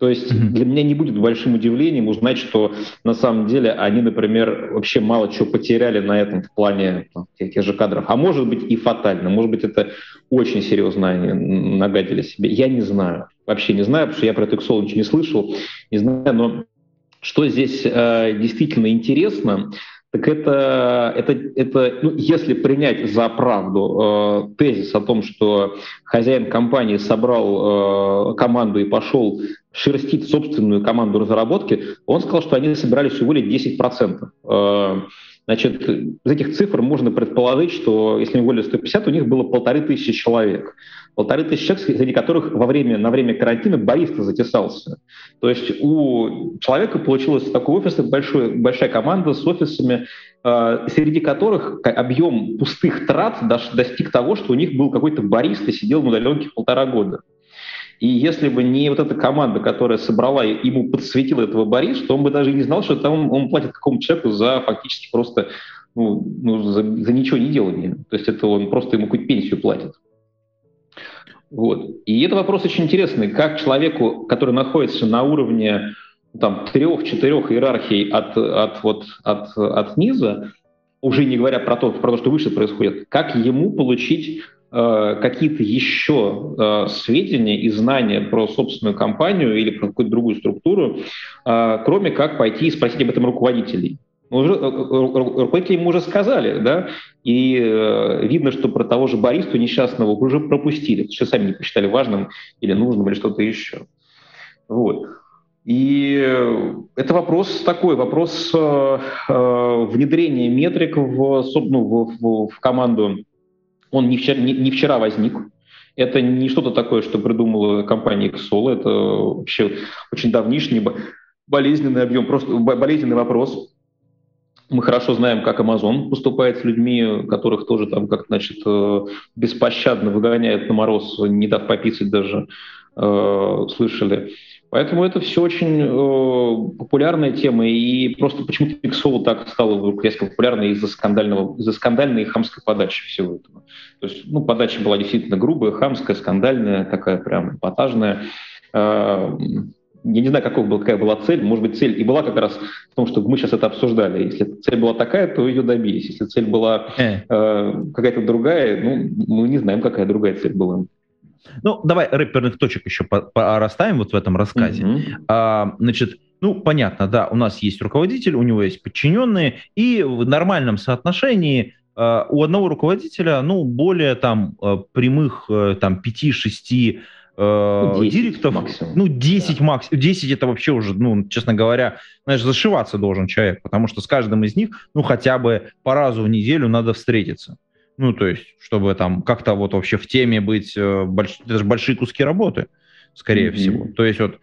То есть mm-hmm. для меня не будет большим удивлением узнать, что на самом деле они, например, вообще мало чего потеряли на этом в плане там, тех, тех же кадров. А может быть и фатально, может быть это очень серьезно они нагадили себе. Я не знаю, вообще не знаю, потому что я про это ничего не слышал, не знаю, но что здесь э, действительно интересно, так это, это, это ну, если принять за правду э, тезис о том, что хозяин компании собрал э, команду и пошел шерстить собственную команду разработки, он сказал, что они собирались уволить 10%. Э, значит, из этих цифр можно предположить, что если они уволили 150, у них было полторы тысячи человек полторы тысячи человек, среди которых во время, на время карантина бариста затесался. То есть у человека получилось такой офис, большой, большая команда с офисами, э, среди которых объем пустых трат достиг того, что у них был какой-то бариста, сидел на удаленке полтора года. И если бы не вот эта команда, которая собрала, ему подсветила этого бариста, он бы даже не знал, что там он платит какому-то человеку за фактически просто ну, ну, за, за ничего не делание. То есть это он просто ему какую-то пенсию платит. Вот. И это вопрос очень интересный, как человеку, который находится на уровне там, трех-четырех иерархий от, от, вот, от, от низа, уже не говоря про то, про то, что выше происходит, как ему получить э, какие-то еще э, сведения и знания про собственную компанию или про какую-то другую структуру, э, кроме как пойти и спросить об этом руководителей. Уже, э, э, руководители ему уже сказали, да, и э, видно, что про того же Борису несчастного уже пропустили, что сами не посчитали важным или нужным или что-то еще. Вот. И это вопрос такой, вопрос э, э, внедрения метрик в, ну, в, в, в команду. Он не вчера, не, не вчера возник. Это не что-то такое, что придумала компания Xolo. Это вообще очень давнишний болезненный объем, просто болезненный вопрос мы хорошо знаем, как Amazon поступает с людьми, которых тоже там как значит э, беспощадно выгоняет на мороз, не дав пописать даже, э, слышали. Поэтому это все очень э, популярная тема, и просто почему-то Pixel так стало вдруг резко популярной из-за скандального, из-за скандальной и хамской подачи всего этого. То есть, ну, подача была действительно грубая, хамская, скандальная, такая прям эпатажная. Э, я не знаю, какой был, какая была цель. Может быть, цель и была как раз в том, что мы сейчас это обсуждали. Если цель была такая, то ее добились. Если цель была э. э, какая-то другая, ну, мы не знаем, какая другая цель была. Ну, давай рэперных точек еще расставим вот в этом рассказе. Mm-hmm. А, значит, ну, понятно, да, у нас есть руководитель, у него есть подчиненные, и в нормальном соотношении а, у одного руководителя, ну, более там а, прямых э, там 5-6 э, директов, максимум. ну, 10 да. максимум, 10 это вообще уже, ну, честно говоря, знаешь, зашиваться должен человек, потому что с каждым из них, ну, хотя бы по разу в неделю надо встретиться. Ну, то есть, чтобы там как-то вот вообще в теме быть, э, больш... это же большие куски работы, скорее mm-hmm. всего. То есть вот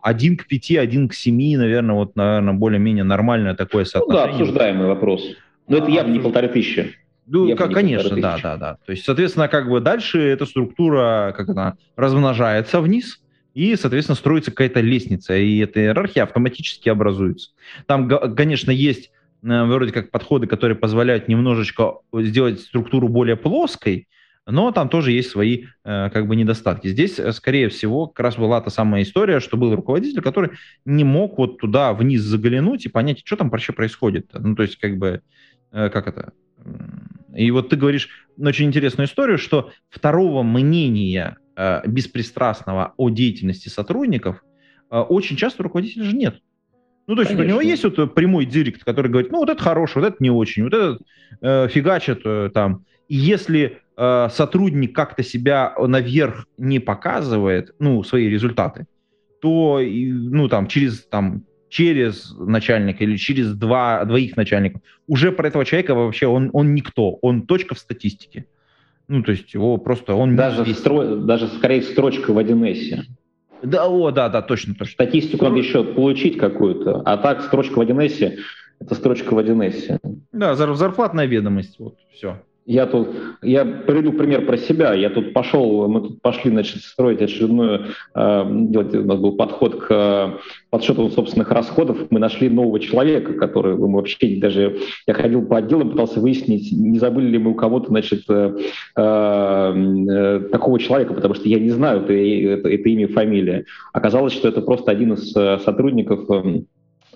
один к пяти, один к семи, наверное, вот, наверное, более-менее нормальное такое соотношение. Ну да, обсуждаемый вопрос. Но это явно не полторы тысячи. Ну, как, конечно, да, да, да. То есть, соответственно, как бы дальше эта структура, как она, размножается вниз, и, соответственно, строится какая-то лестница, и эта иерархия автоматически образуется. Там, конечно, есть э, вроде как подходы, которые позволяют немножечко сделать структуру более плоской, но там тоже есть свои э, как бы недостатки. Здесь, э, скорее всего, как раз была та самая история, что был руководитель, который не мог вот туда вниз заглянуть и понять, что там вообще происходит. Ну, то есть, как бы, как это, и вот ты говоришь очень интересную историю, что второго мнения э, беспристрастного о деятельности сотрудников э, очень часто руководителя же нет. Ну, то есть Конечно. у него есть вот прямой директ, который говорит, ну, вот это хороший, вот это не очень, вот этот э, фигачит э, там. И если э, сотрудник как-то себя наверх не показывает, ну, свои результаты, то, ну, там, через там, через начальника или через два, двоих начальников, уже про этого человека вообще он, он никто, он точка в статистике. Ну, то есть его просто он... Даже, стро... даже скорее строчка в 1С. Да, о, да, да, точно, точно. Статистику Стро... надо еще получить какую-то, а так строчка в 1С, это строчка в 1С. Да, зарплатная ведомость, вот, все. Я тут, я приведу пример про себя. Я тут пошел, мы тут пошли, значит, строить очередную, э, делать, у нас был подход к э, подсчету собственных расходов. Мы нашли нового человека, который мы вообще даже, я ходил по отделам, пытался выяснить, не забыли ли мы у кого-то, значит, э, э, такого человека, потому что я не знаю это, это, это имя и фамилия. Оказалось, что это просто один из э, сотрудников э,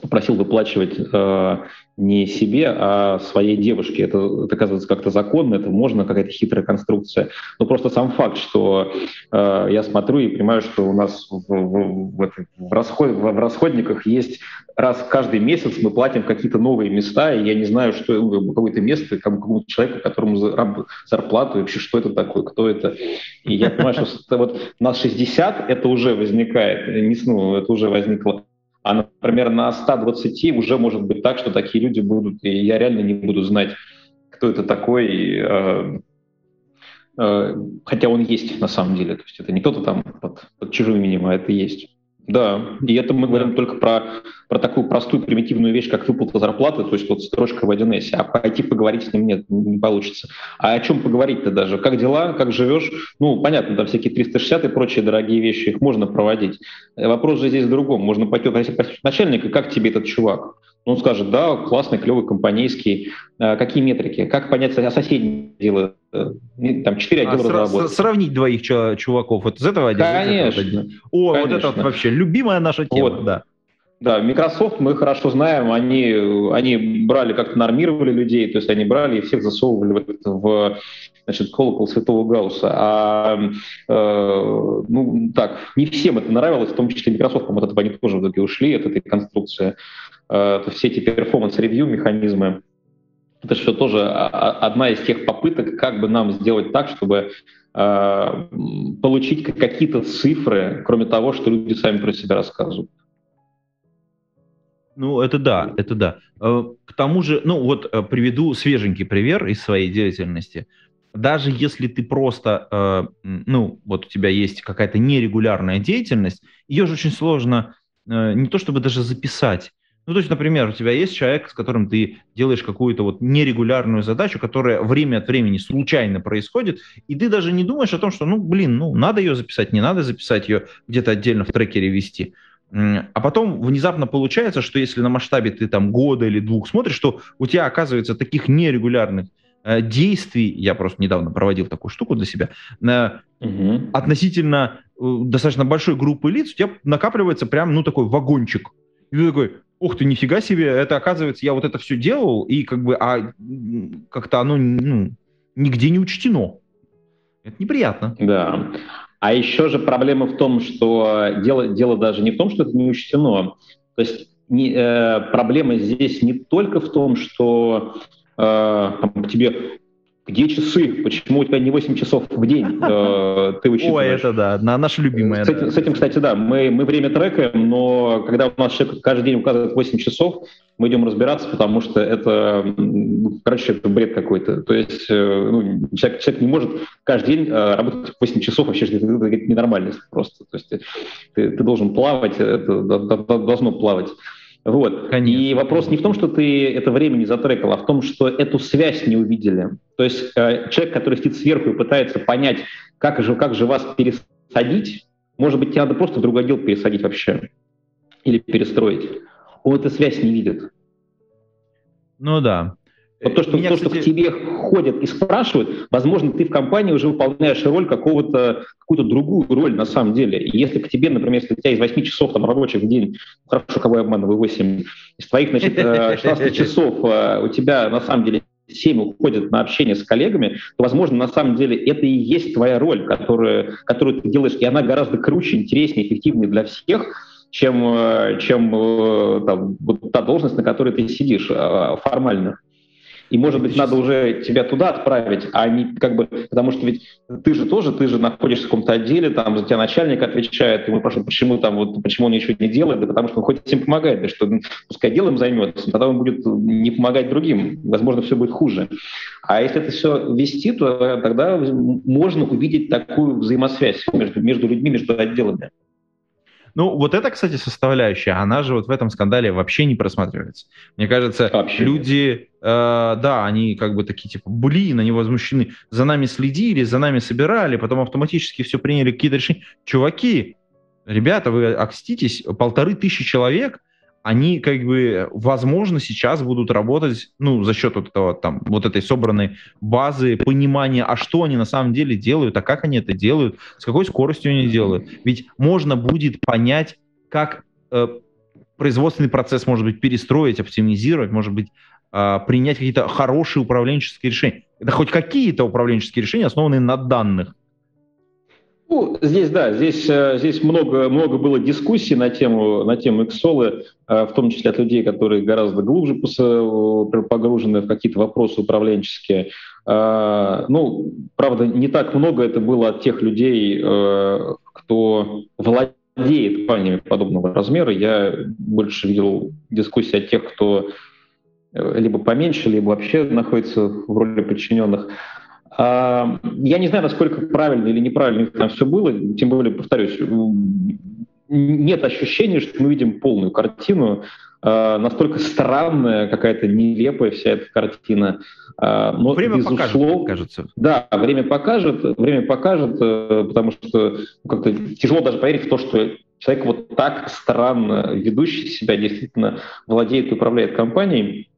попросил выплачивать э, не себе, а своей девушке. Это, это оказывается как-то законно, это можно, какая-то хитрая конструкция. Но просто сам факт, что э, я смотрю и понимаю, что у нас в, в, в, в, расход, в, в расходниках есть раз каждый месяц мы платим какие-то новые места, и я не знаю, что ну, какое-то место какому-то человеку, которому зарплату, и вообще что это такое, кто это. И я понимаю, что вот нас 60, это уже возникает, не, ну, это уже возникло а, например, на 120 уже может быть так, что такие люди будут, и я реально не буду знать, кто это такой, э, э, хотя он есть на самом деле. То есть это не кто-то там под, под чужим именем, а это есть. Да, и это мы говорим только про, про такую простую примитивную вещь, как выплата зарплаты, то есть вот строчка в 1С, а пойти поговорить с ним нет, не получится. А о чем поговорить-то даже? Как дела, как живешь? Ну, понятно, там всякие 360 и прочие дорогие вещи, их можно проводить. Вопрос же здесь в другом. Можно пойти попросить начальника, как тебе этот чувак? Он скажет, да, классный, клевый, компанейский. А, какие метрики? Как понять, а соседние делают? Э, там 4 отдела а, сра- Сравнить двоих чуваков вот из этого отдела? Конечно. Этого О, конечно. вот это вот вообще любимая наша тема, вот. да. Да, Microsoft мы хорошо знаем, они, они брали, как-то нормировали людей, то есть они брали и всех засовывали в, в значит, колокол Святого Гаусса. А, э, ну, так, не всем это нравилось, в том числе Microsoft, от этого они тоже в итоге ушли, от этой конструкции. Э, все эти performance review механизмы, это все тоже одна из тех попыток, как бы нам сделать так, чтобы э, получить какие-то цифры, кроме того, что люди сами про себя рассказывают. Ну, это да, это да. Э, к тому же, ну вот приведу свеженький пример из своей деятельности. Даже если ты просто, ну, вот у тебя есть какая-то нерегулярная деятельность, ее же очень сложно не то чтобы даже записать, ну, то есть, например, у тебя есть человек, с которым ты делаешь какую-то вот нерегулярную задачу, которая время от времени случайно происходит, и ты даже не думаешь о том, что, ну, блин, ну, надо ее записать, не надо записать ее где-то отдельно в трекере вести. А потом внезапно получается, что если на масштабе ты там года или двух смотришь, что у тебя оказывается таких нерегулярных э, действий, я просто недавно проводил такую штуку для себя, э, угу. относительно э, достаточно большой группы лиц, у тебя накапливается прям, ну, такой вагончик. И ты такой, ух ты, нифига себе, это оказывается, я вот это все делал, и как бы, а как-то оно ну, нигде не учтено. Это неприятно. Да. А еще же проблема в том, что дело, дело даже не в том, что это не учтено. То есть не, э, проблема здесь не только в том, что э, там, тебе где часы? Почему у тебя не 8 часов в день э, ты учитываешь? Ой, это да, на, наша любимая. С этим, да. с этим, кстати, да, мы, мы время трекаем, но когда у нас человек каждый день указывает 8 часов, мы идем разбираться, потому что это, короче, это бред какой-то. То есть э, ну, человек, человек не может каждый день э, работать 8 часов, вообще это, это ненормальность просто. То есть ты, ты должен плавать, это должно плавать. Вот. Конечно. И вопрос не в том, что ты это время не затрекал, а в том, что эту связь не увидели. То есть э, человек, который сидит сверху и пытается понять, как же, как же вас пересадить, может быть, тебе надо просто в другой отдел пересадить вообще или перестроить. Он эту связь не видит. Ну да. Вот то, что, Меня, то, кстати... что к тебе ходят и спрашивают, возможно, ты в компании уже выполняешь роль какого-то, какую-то другую роль на самом деле. Если к тебе, например, если у тебя из 8 часов там, рабочих в день, хорошо, кого я обманываю, 8, из твоих, значит, 16 э, часов э, у тебя на самом деле 7 уходит на общение с коллегами, то, возможно, на самом деле это и есть твоя роль, которую, которую ты делаешь, и она гораздо круче, интереснее, эффективнее для всех, чем, э, чем там, вот та должность, на которой ты сидишь формально. И, может быть, надо уже тебя туда отправить, а не как бы... Потому что ведь ты же тоже, ты же находишься в каком-то отделе, там за тебя начальник отвечает, ему спрашивают, почему там вот, почему он ничего не делает, да потому что он хоть всем помогает, да что ну, пускай делом займется, тогда он будет не помогать другим, возможно, все будет хуже. А если это все вести, то тогда можно увидеть такую взаимосвязь между, между людьми, между отделами. Ну, вот эта, кстати, составляющая, она же вот в этом скандале вообще не просматривается. Мне кажется, вообще. люди, э, да, они как бы такие, типа, блин, они возмущены. За нами следили, за нами собирали, потом автоматически все приняли какие-то решения. Чуваки, ребята, вы окститесь, полторы тысячи человек, они как бы, возможно, сейчас будут работать, ну, за счет вот этого, там, вот этой собранной базы, понимания, а что они на самом деле делают, а как они это делают, с какой скоростью они делают. Ведь можно будет понять, как э, производственный процесс, может быть, перестроить, оптимизировать, может быть, э, принять какие-то хорошие управленческие решения. Это хоть какие-то управленческие решения, основанные на данных. Ну, здесь, да, здесь, э, здесь много, много было дискуссий на тему, на тему Xol, э, в том числе от людей, которые гораздо глубже погружены в какие-то вопросы управленческие. Э, ну, правда, не так много это было от тех людей, кто владеет компаниями подобного размера. Я больше видел дискуссии от тех, кто либо поменьше, либо вообще находится в роли подчиненных. Я не знаю, насколько правильно или неправильно там все было, тем более, повторюсь, нет ощущения, что мы видим полную картину, а, настолько странная, какая-то нелепая вся эта картина. А, но время безусловно, покажет, кажется. Да, время покажет, время покажет, э, потому что ну, как-то тяжело даже поверить в то, что человек вот так странно ведущий себя действительно владеет и управляет компанией.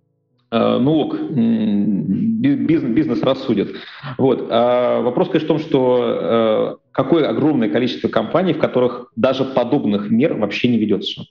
Э, ну ок, бизнес, бизнес рассудит. Вот. А вопрос, конечно, в том, что э, какое огромное количество компаний, в которых даже подобных мер вообще не ведется.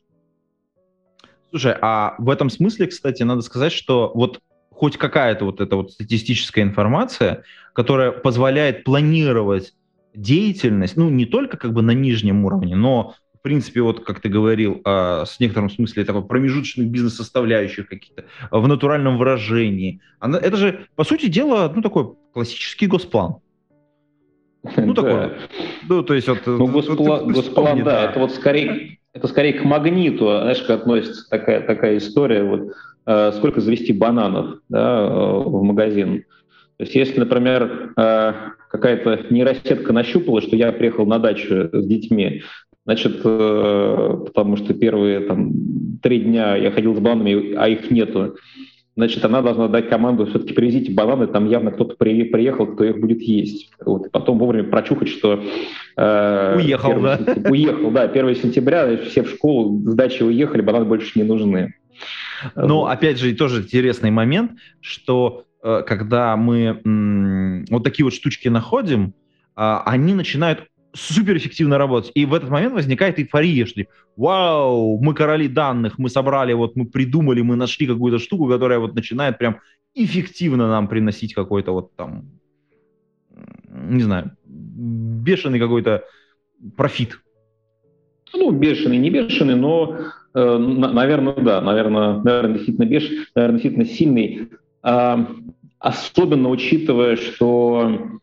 Слушай, а в этом смысле, кстати, надо сказать, что вот хоть какая-то вот эта вот статистическая информация, которая позволяет планировать деятельность, ну, не только как бы на нижнем уровне, но в принципе, вот как ты говорил, э, с некоторым смысле такой промежуточных бизнес-составляющих каких-то в натуральном выражении. Она, это же, по сути дела, ну, такой классический госплан. Ну, такой. Ну, то есть вот... Ну, госплан, да, это вот скорее, это скорее к магниту, знаешь, как относится такая, такая история, вот э, сколько завести бананов да, э, в магазин. То есть если, например, какая-то нейросетка нащупала, что я приехал на дачу с детьми, Значит, э, потому что первые там, три дня я ходил с бананами, а их нету. Значит, она должна дать команду, все-таки привезите бананы, там явно кто-то при, приехал, кто их будет есть. Вот. И потом вовремя прочухать, что... Э, уехал, да? Сентября, уехал, да. 1 сентября все в школу с дачи уехали, бананы больше не нужны. Но, опять же, тоже интересный момент, что э, когда мы м, вот такие вот штучки находим, э, они начинают суперэффективно работать. И в этот момент возникает эйфория, что вау, мы короли данных, мы собрали, вот мы придумали, мы нашли какую-то штуку, которая вот начинает прям эффективно нам приносить какой-то вот там, не знаю, бешеный какой-то профит? Ну, бешеный, не бешеный, но, э, наверное, да, наверное, наверное, действительно бешеный, наверное, действительно сильный. Э, особенно учитывая, что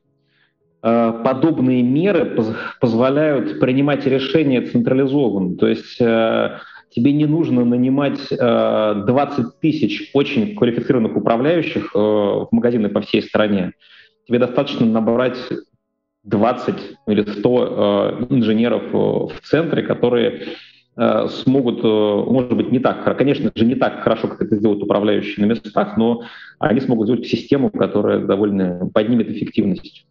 подобные меры поз позволяют принимать решения централизованно. То есть э, тебе не нужно нанимать э, 20 тысяч очень квалифицированных управляющих э, в магазины по всей стране. Тебе достаточно набрать 20 или 100 э, инженеров э, в центре, которые э, смогут, может быть, не так, конечно же, не так хорошо, как это сделают управляющие на местах, но они смогут сделать систему, которая довольно поднимет эффективность.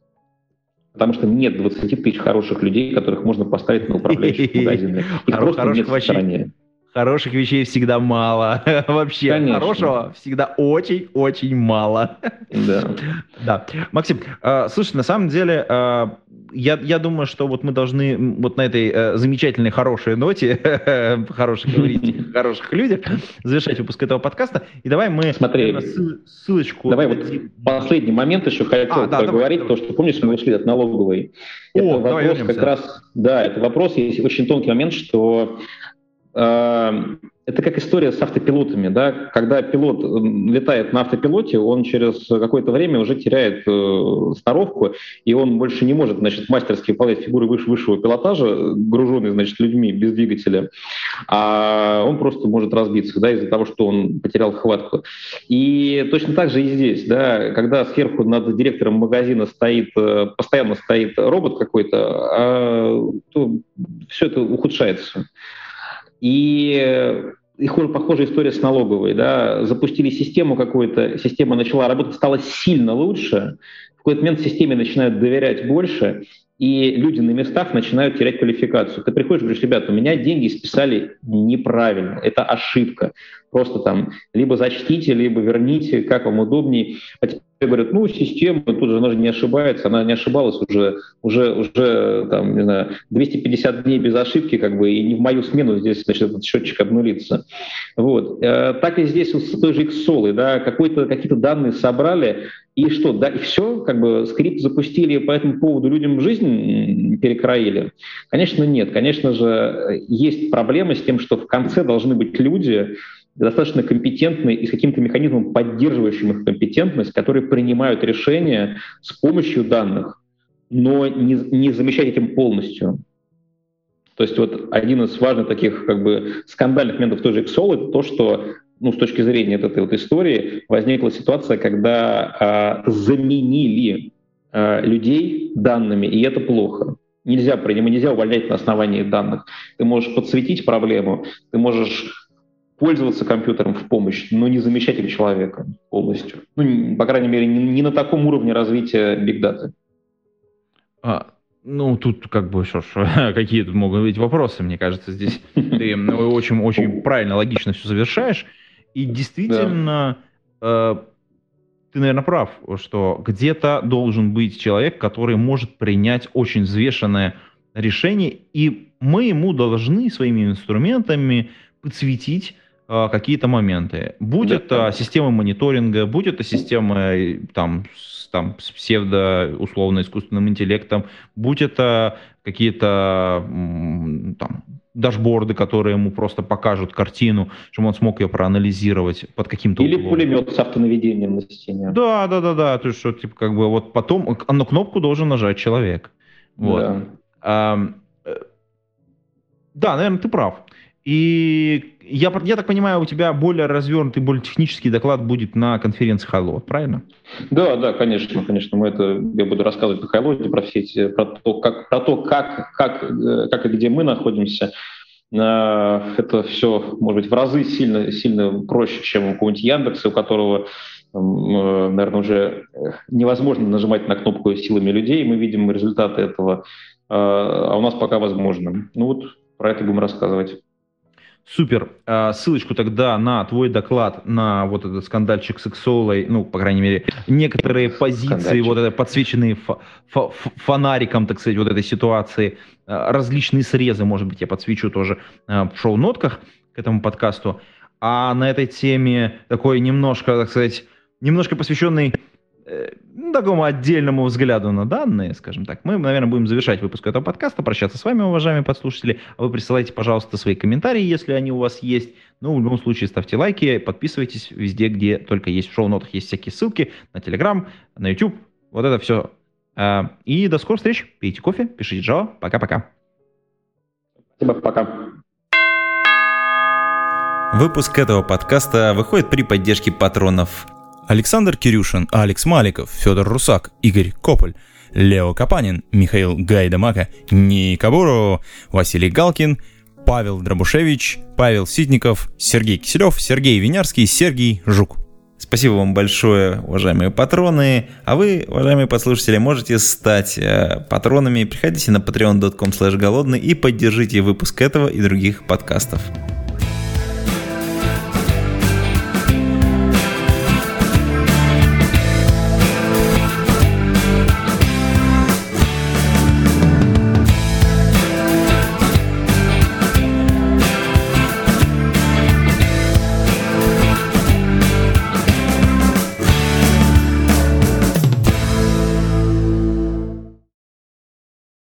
Потому что нет 20 тысяч хороших людей, которых можно поставить на управляющих магазинах. Их просто нет в стране. Хороших вещей всегда мало. Вообще, Конечно. хорошего всегда очень-очень мало. Да. да. Максим, э, слушай, на самом деле, э, я, я думаю, что вот мы должны вот на этой э, замечательной, хорошей ноте, хороших говорить, хороших людях, завершать выпуск этого подкаста. И давай мы Смотри, ссылочку... Давай вот последний момент еще хотел а, да, проговорить, давай. то, что, помнишь, мы ушли от налоговой. О, это вопрос как раз... Да, это вопрос, есть очень тонкий момент, что это как история с автопилотами, да, когда пилот летает на автопилоте, он через какое-то время уже теряет э, сноровку, и он больше не может, значит, мастерски выполнять фигуры выше высшего пилотажа, груженный, значит, людьми без двигателя, а он просто может разбиться, да, из-за того, что он потерял хватку. И точно так же и здесь, да, когда сверху над директором магазина стоит, э, постоянно стоит робот какой-то, а, то все это ухудшается. И их похожая история с налоговой. Да? Запустили систему какую-то, система начала работать, стала сильно лучше. В какой-то момент системе начинают доверять больше, и люди на местах начинают терять квалификацию. Ты приходишь говоришь, ребята, у меня деньги списали неправильно, это ошибка. Просто там либо зачтите, либо верните, как вам удобнее. А теперь говорят, ну, система, тут же она же не ошибается, она не ошибалась уже, уже, уже там, не знаю, 250 дней без ошибки, как бы, и не в мою смену здесь, значит, этот счетчик обнулится. Вот. Э, так и здесь с той же Xsolы, да, какие-то данные собрали, и что, да, и все, как бы скрипт запустили по этому поводу людям жизнь перекроили? Конечно, нет. Конечно же, есть проблема с тем, что в конце должны быть люди, достаточно компетентные и с каким-то механизмом, поддерживающим их компетентность, которые принимают решения с помощью данных, но не, не замещать этим полностью. То есть вот один из важных таких как бы скандальных моментов той же Excel это то, что ну, с точки зрения этой вот истории возникла ситуация, когда э, заменили э, людей данными, и это плохо. Нельзя, нельзя увольнять на основании данных. Ты можешь подсветить проблему, ты можешь пользоваться компьютером в помощь, но не замещать их человека полностью. Ну, по крайней мере, не, не на таком уровне развития бигдаты. А, ну, тут как бы, что ж, какие тут могут быть вопросы, мне кажется, здесь ты очень-очень правильно, логично все завершаешь. И действительно, да. Э, ты, наверное, прав, что где-то должен быть человек, который может принять очень взвешенное решение, и мы ему должны своими инструментами подсветить э, какие-то моменты. Будь да. это система мониторинга, будь это система там, с, там, с псевдо условно искусственным интеллектом, будь это какие-то там дашборды, которые ему просто покажут картину, чтобы он смог ее проанализировать под каким-то Или углом. пулемет с автонаведением на стене. Да, да, да, да. То есть, что, типа, как бы вот потом, на кнопку должен нажать человек. Вот. Да. А, да, наверное, ты прав. И я, я так понимаю, у тебя более развернутый, более технический доклад будет на конференции Highload, правильно? Да, да, конечно, конечно. Мы это, я буду рассказывать на Highload про все эти, про то, как, про то, как, как, э, как и где мы находимся. Э, это все, может быть, в разы сильно, сильно проще, чем у какого-нибудь Яндекса, у которого э, наверное, уже невозможно нажимать на кнопку силами людей, мы видим результаты этого, а у нас пока возможно. Ну вот про это будем рассказывать. Супер. А, ссылочку тогда на твой доклад на вот этот скандальчик с Эксолой, ну, по крайней мере, некоторые позиции, скандальчик. вот это подсвеченные фонариком, так сказать, вот этой ситуации, а, различные срезы, может быть, я подсвечу тоже а, в шоу-нотках к этому подкасту. А на этой теме такой немножко, так сказать, немножко посвященный э, такому отдельному взгляду на данные, скажем так, мы, наверное, будем завершать выпуск этого подкаста, прощаться с вами, уважаемые подслушатели. А вы присылайте, пожалуйста, свои комментарии, если они у вас есть. Ну, в любом случае, ставьте лайки, подписывайтесь везде, где только есть. В шоу-нотах есть всякие ссылки на Telegram, на YouTube. Вот это все. А, и до скорых встреч. Пейте кофе, пишите Java. Пока-пока. Спасибо, пока. Выпуск этого подкаста выходит при поддержке патронов Александр Кирюшин, Алекс Маликов, Федор Русак, Игорь Кополь, Лео Капанин, Михаил Гайдамака, Ника Буру, Василий Галкин, Павел Дробушевич, Павел Ситников, Сергей Киселев, Сергей Винярский, Сергей Жук. Спасибо вам большое, уважаемые патроны. А вы, уважаемые послушатели, можете стать э, патронами. Приходите на patreon.com голодный и поддержите выпуск этого и других подкастов.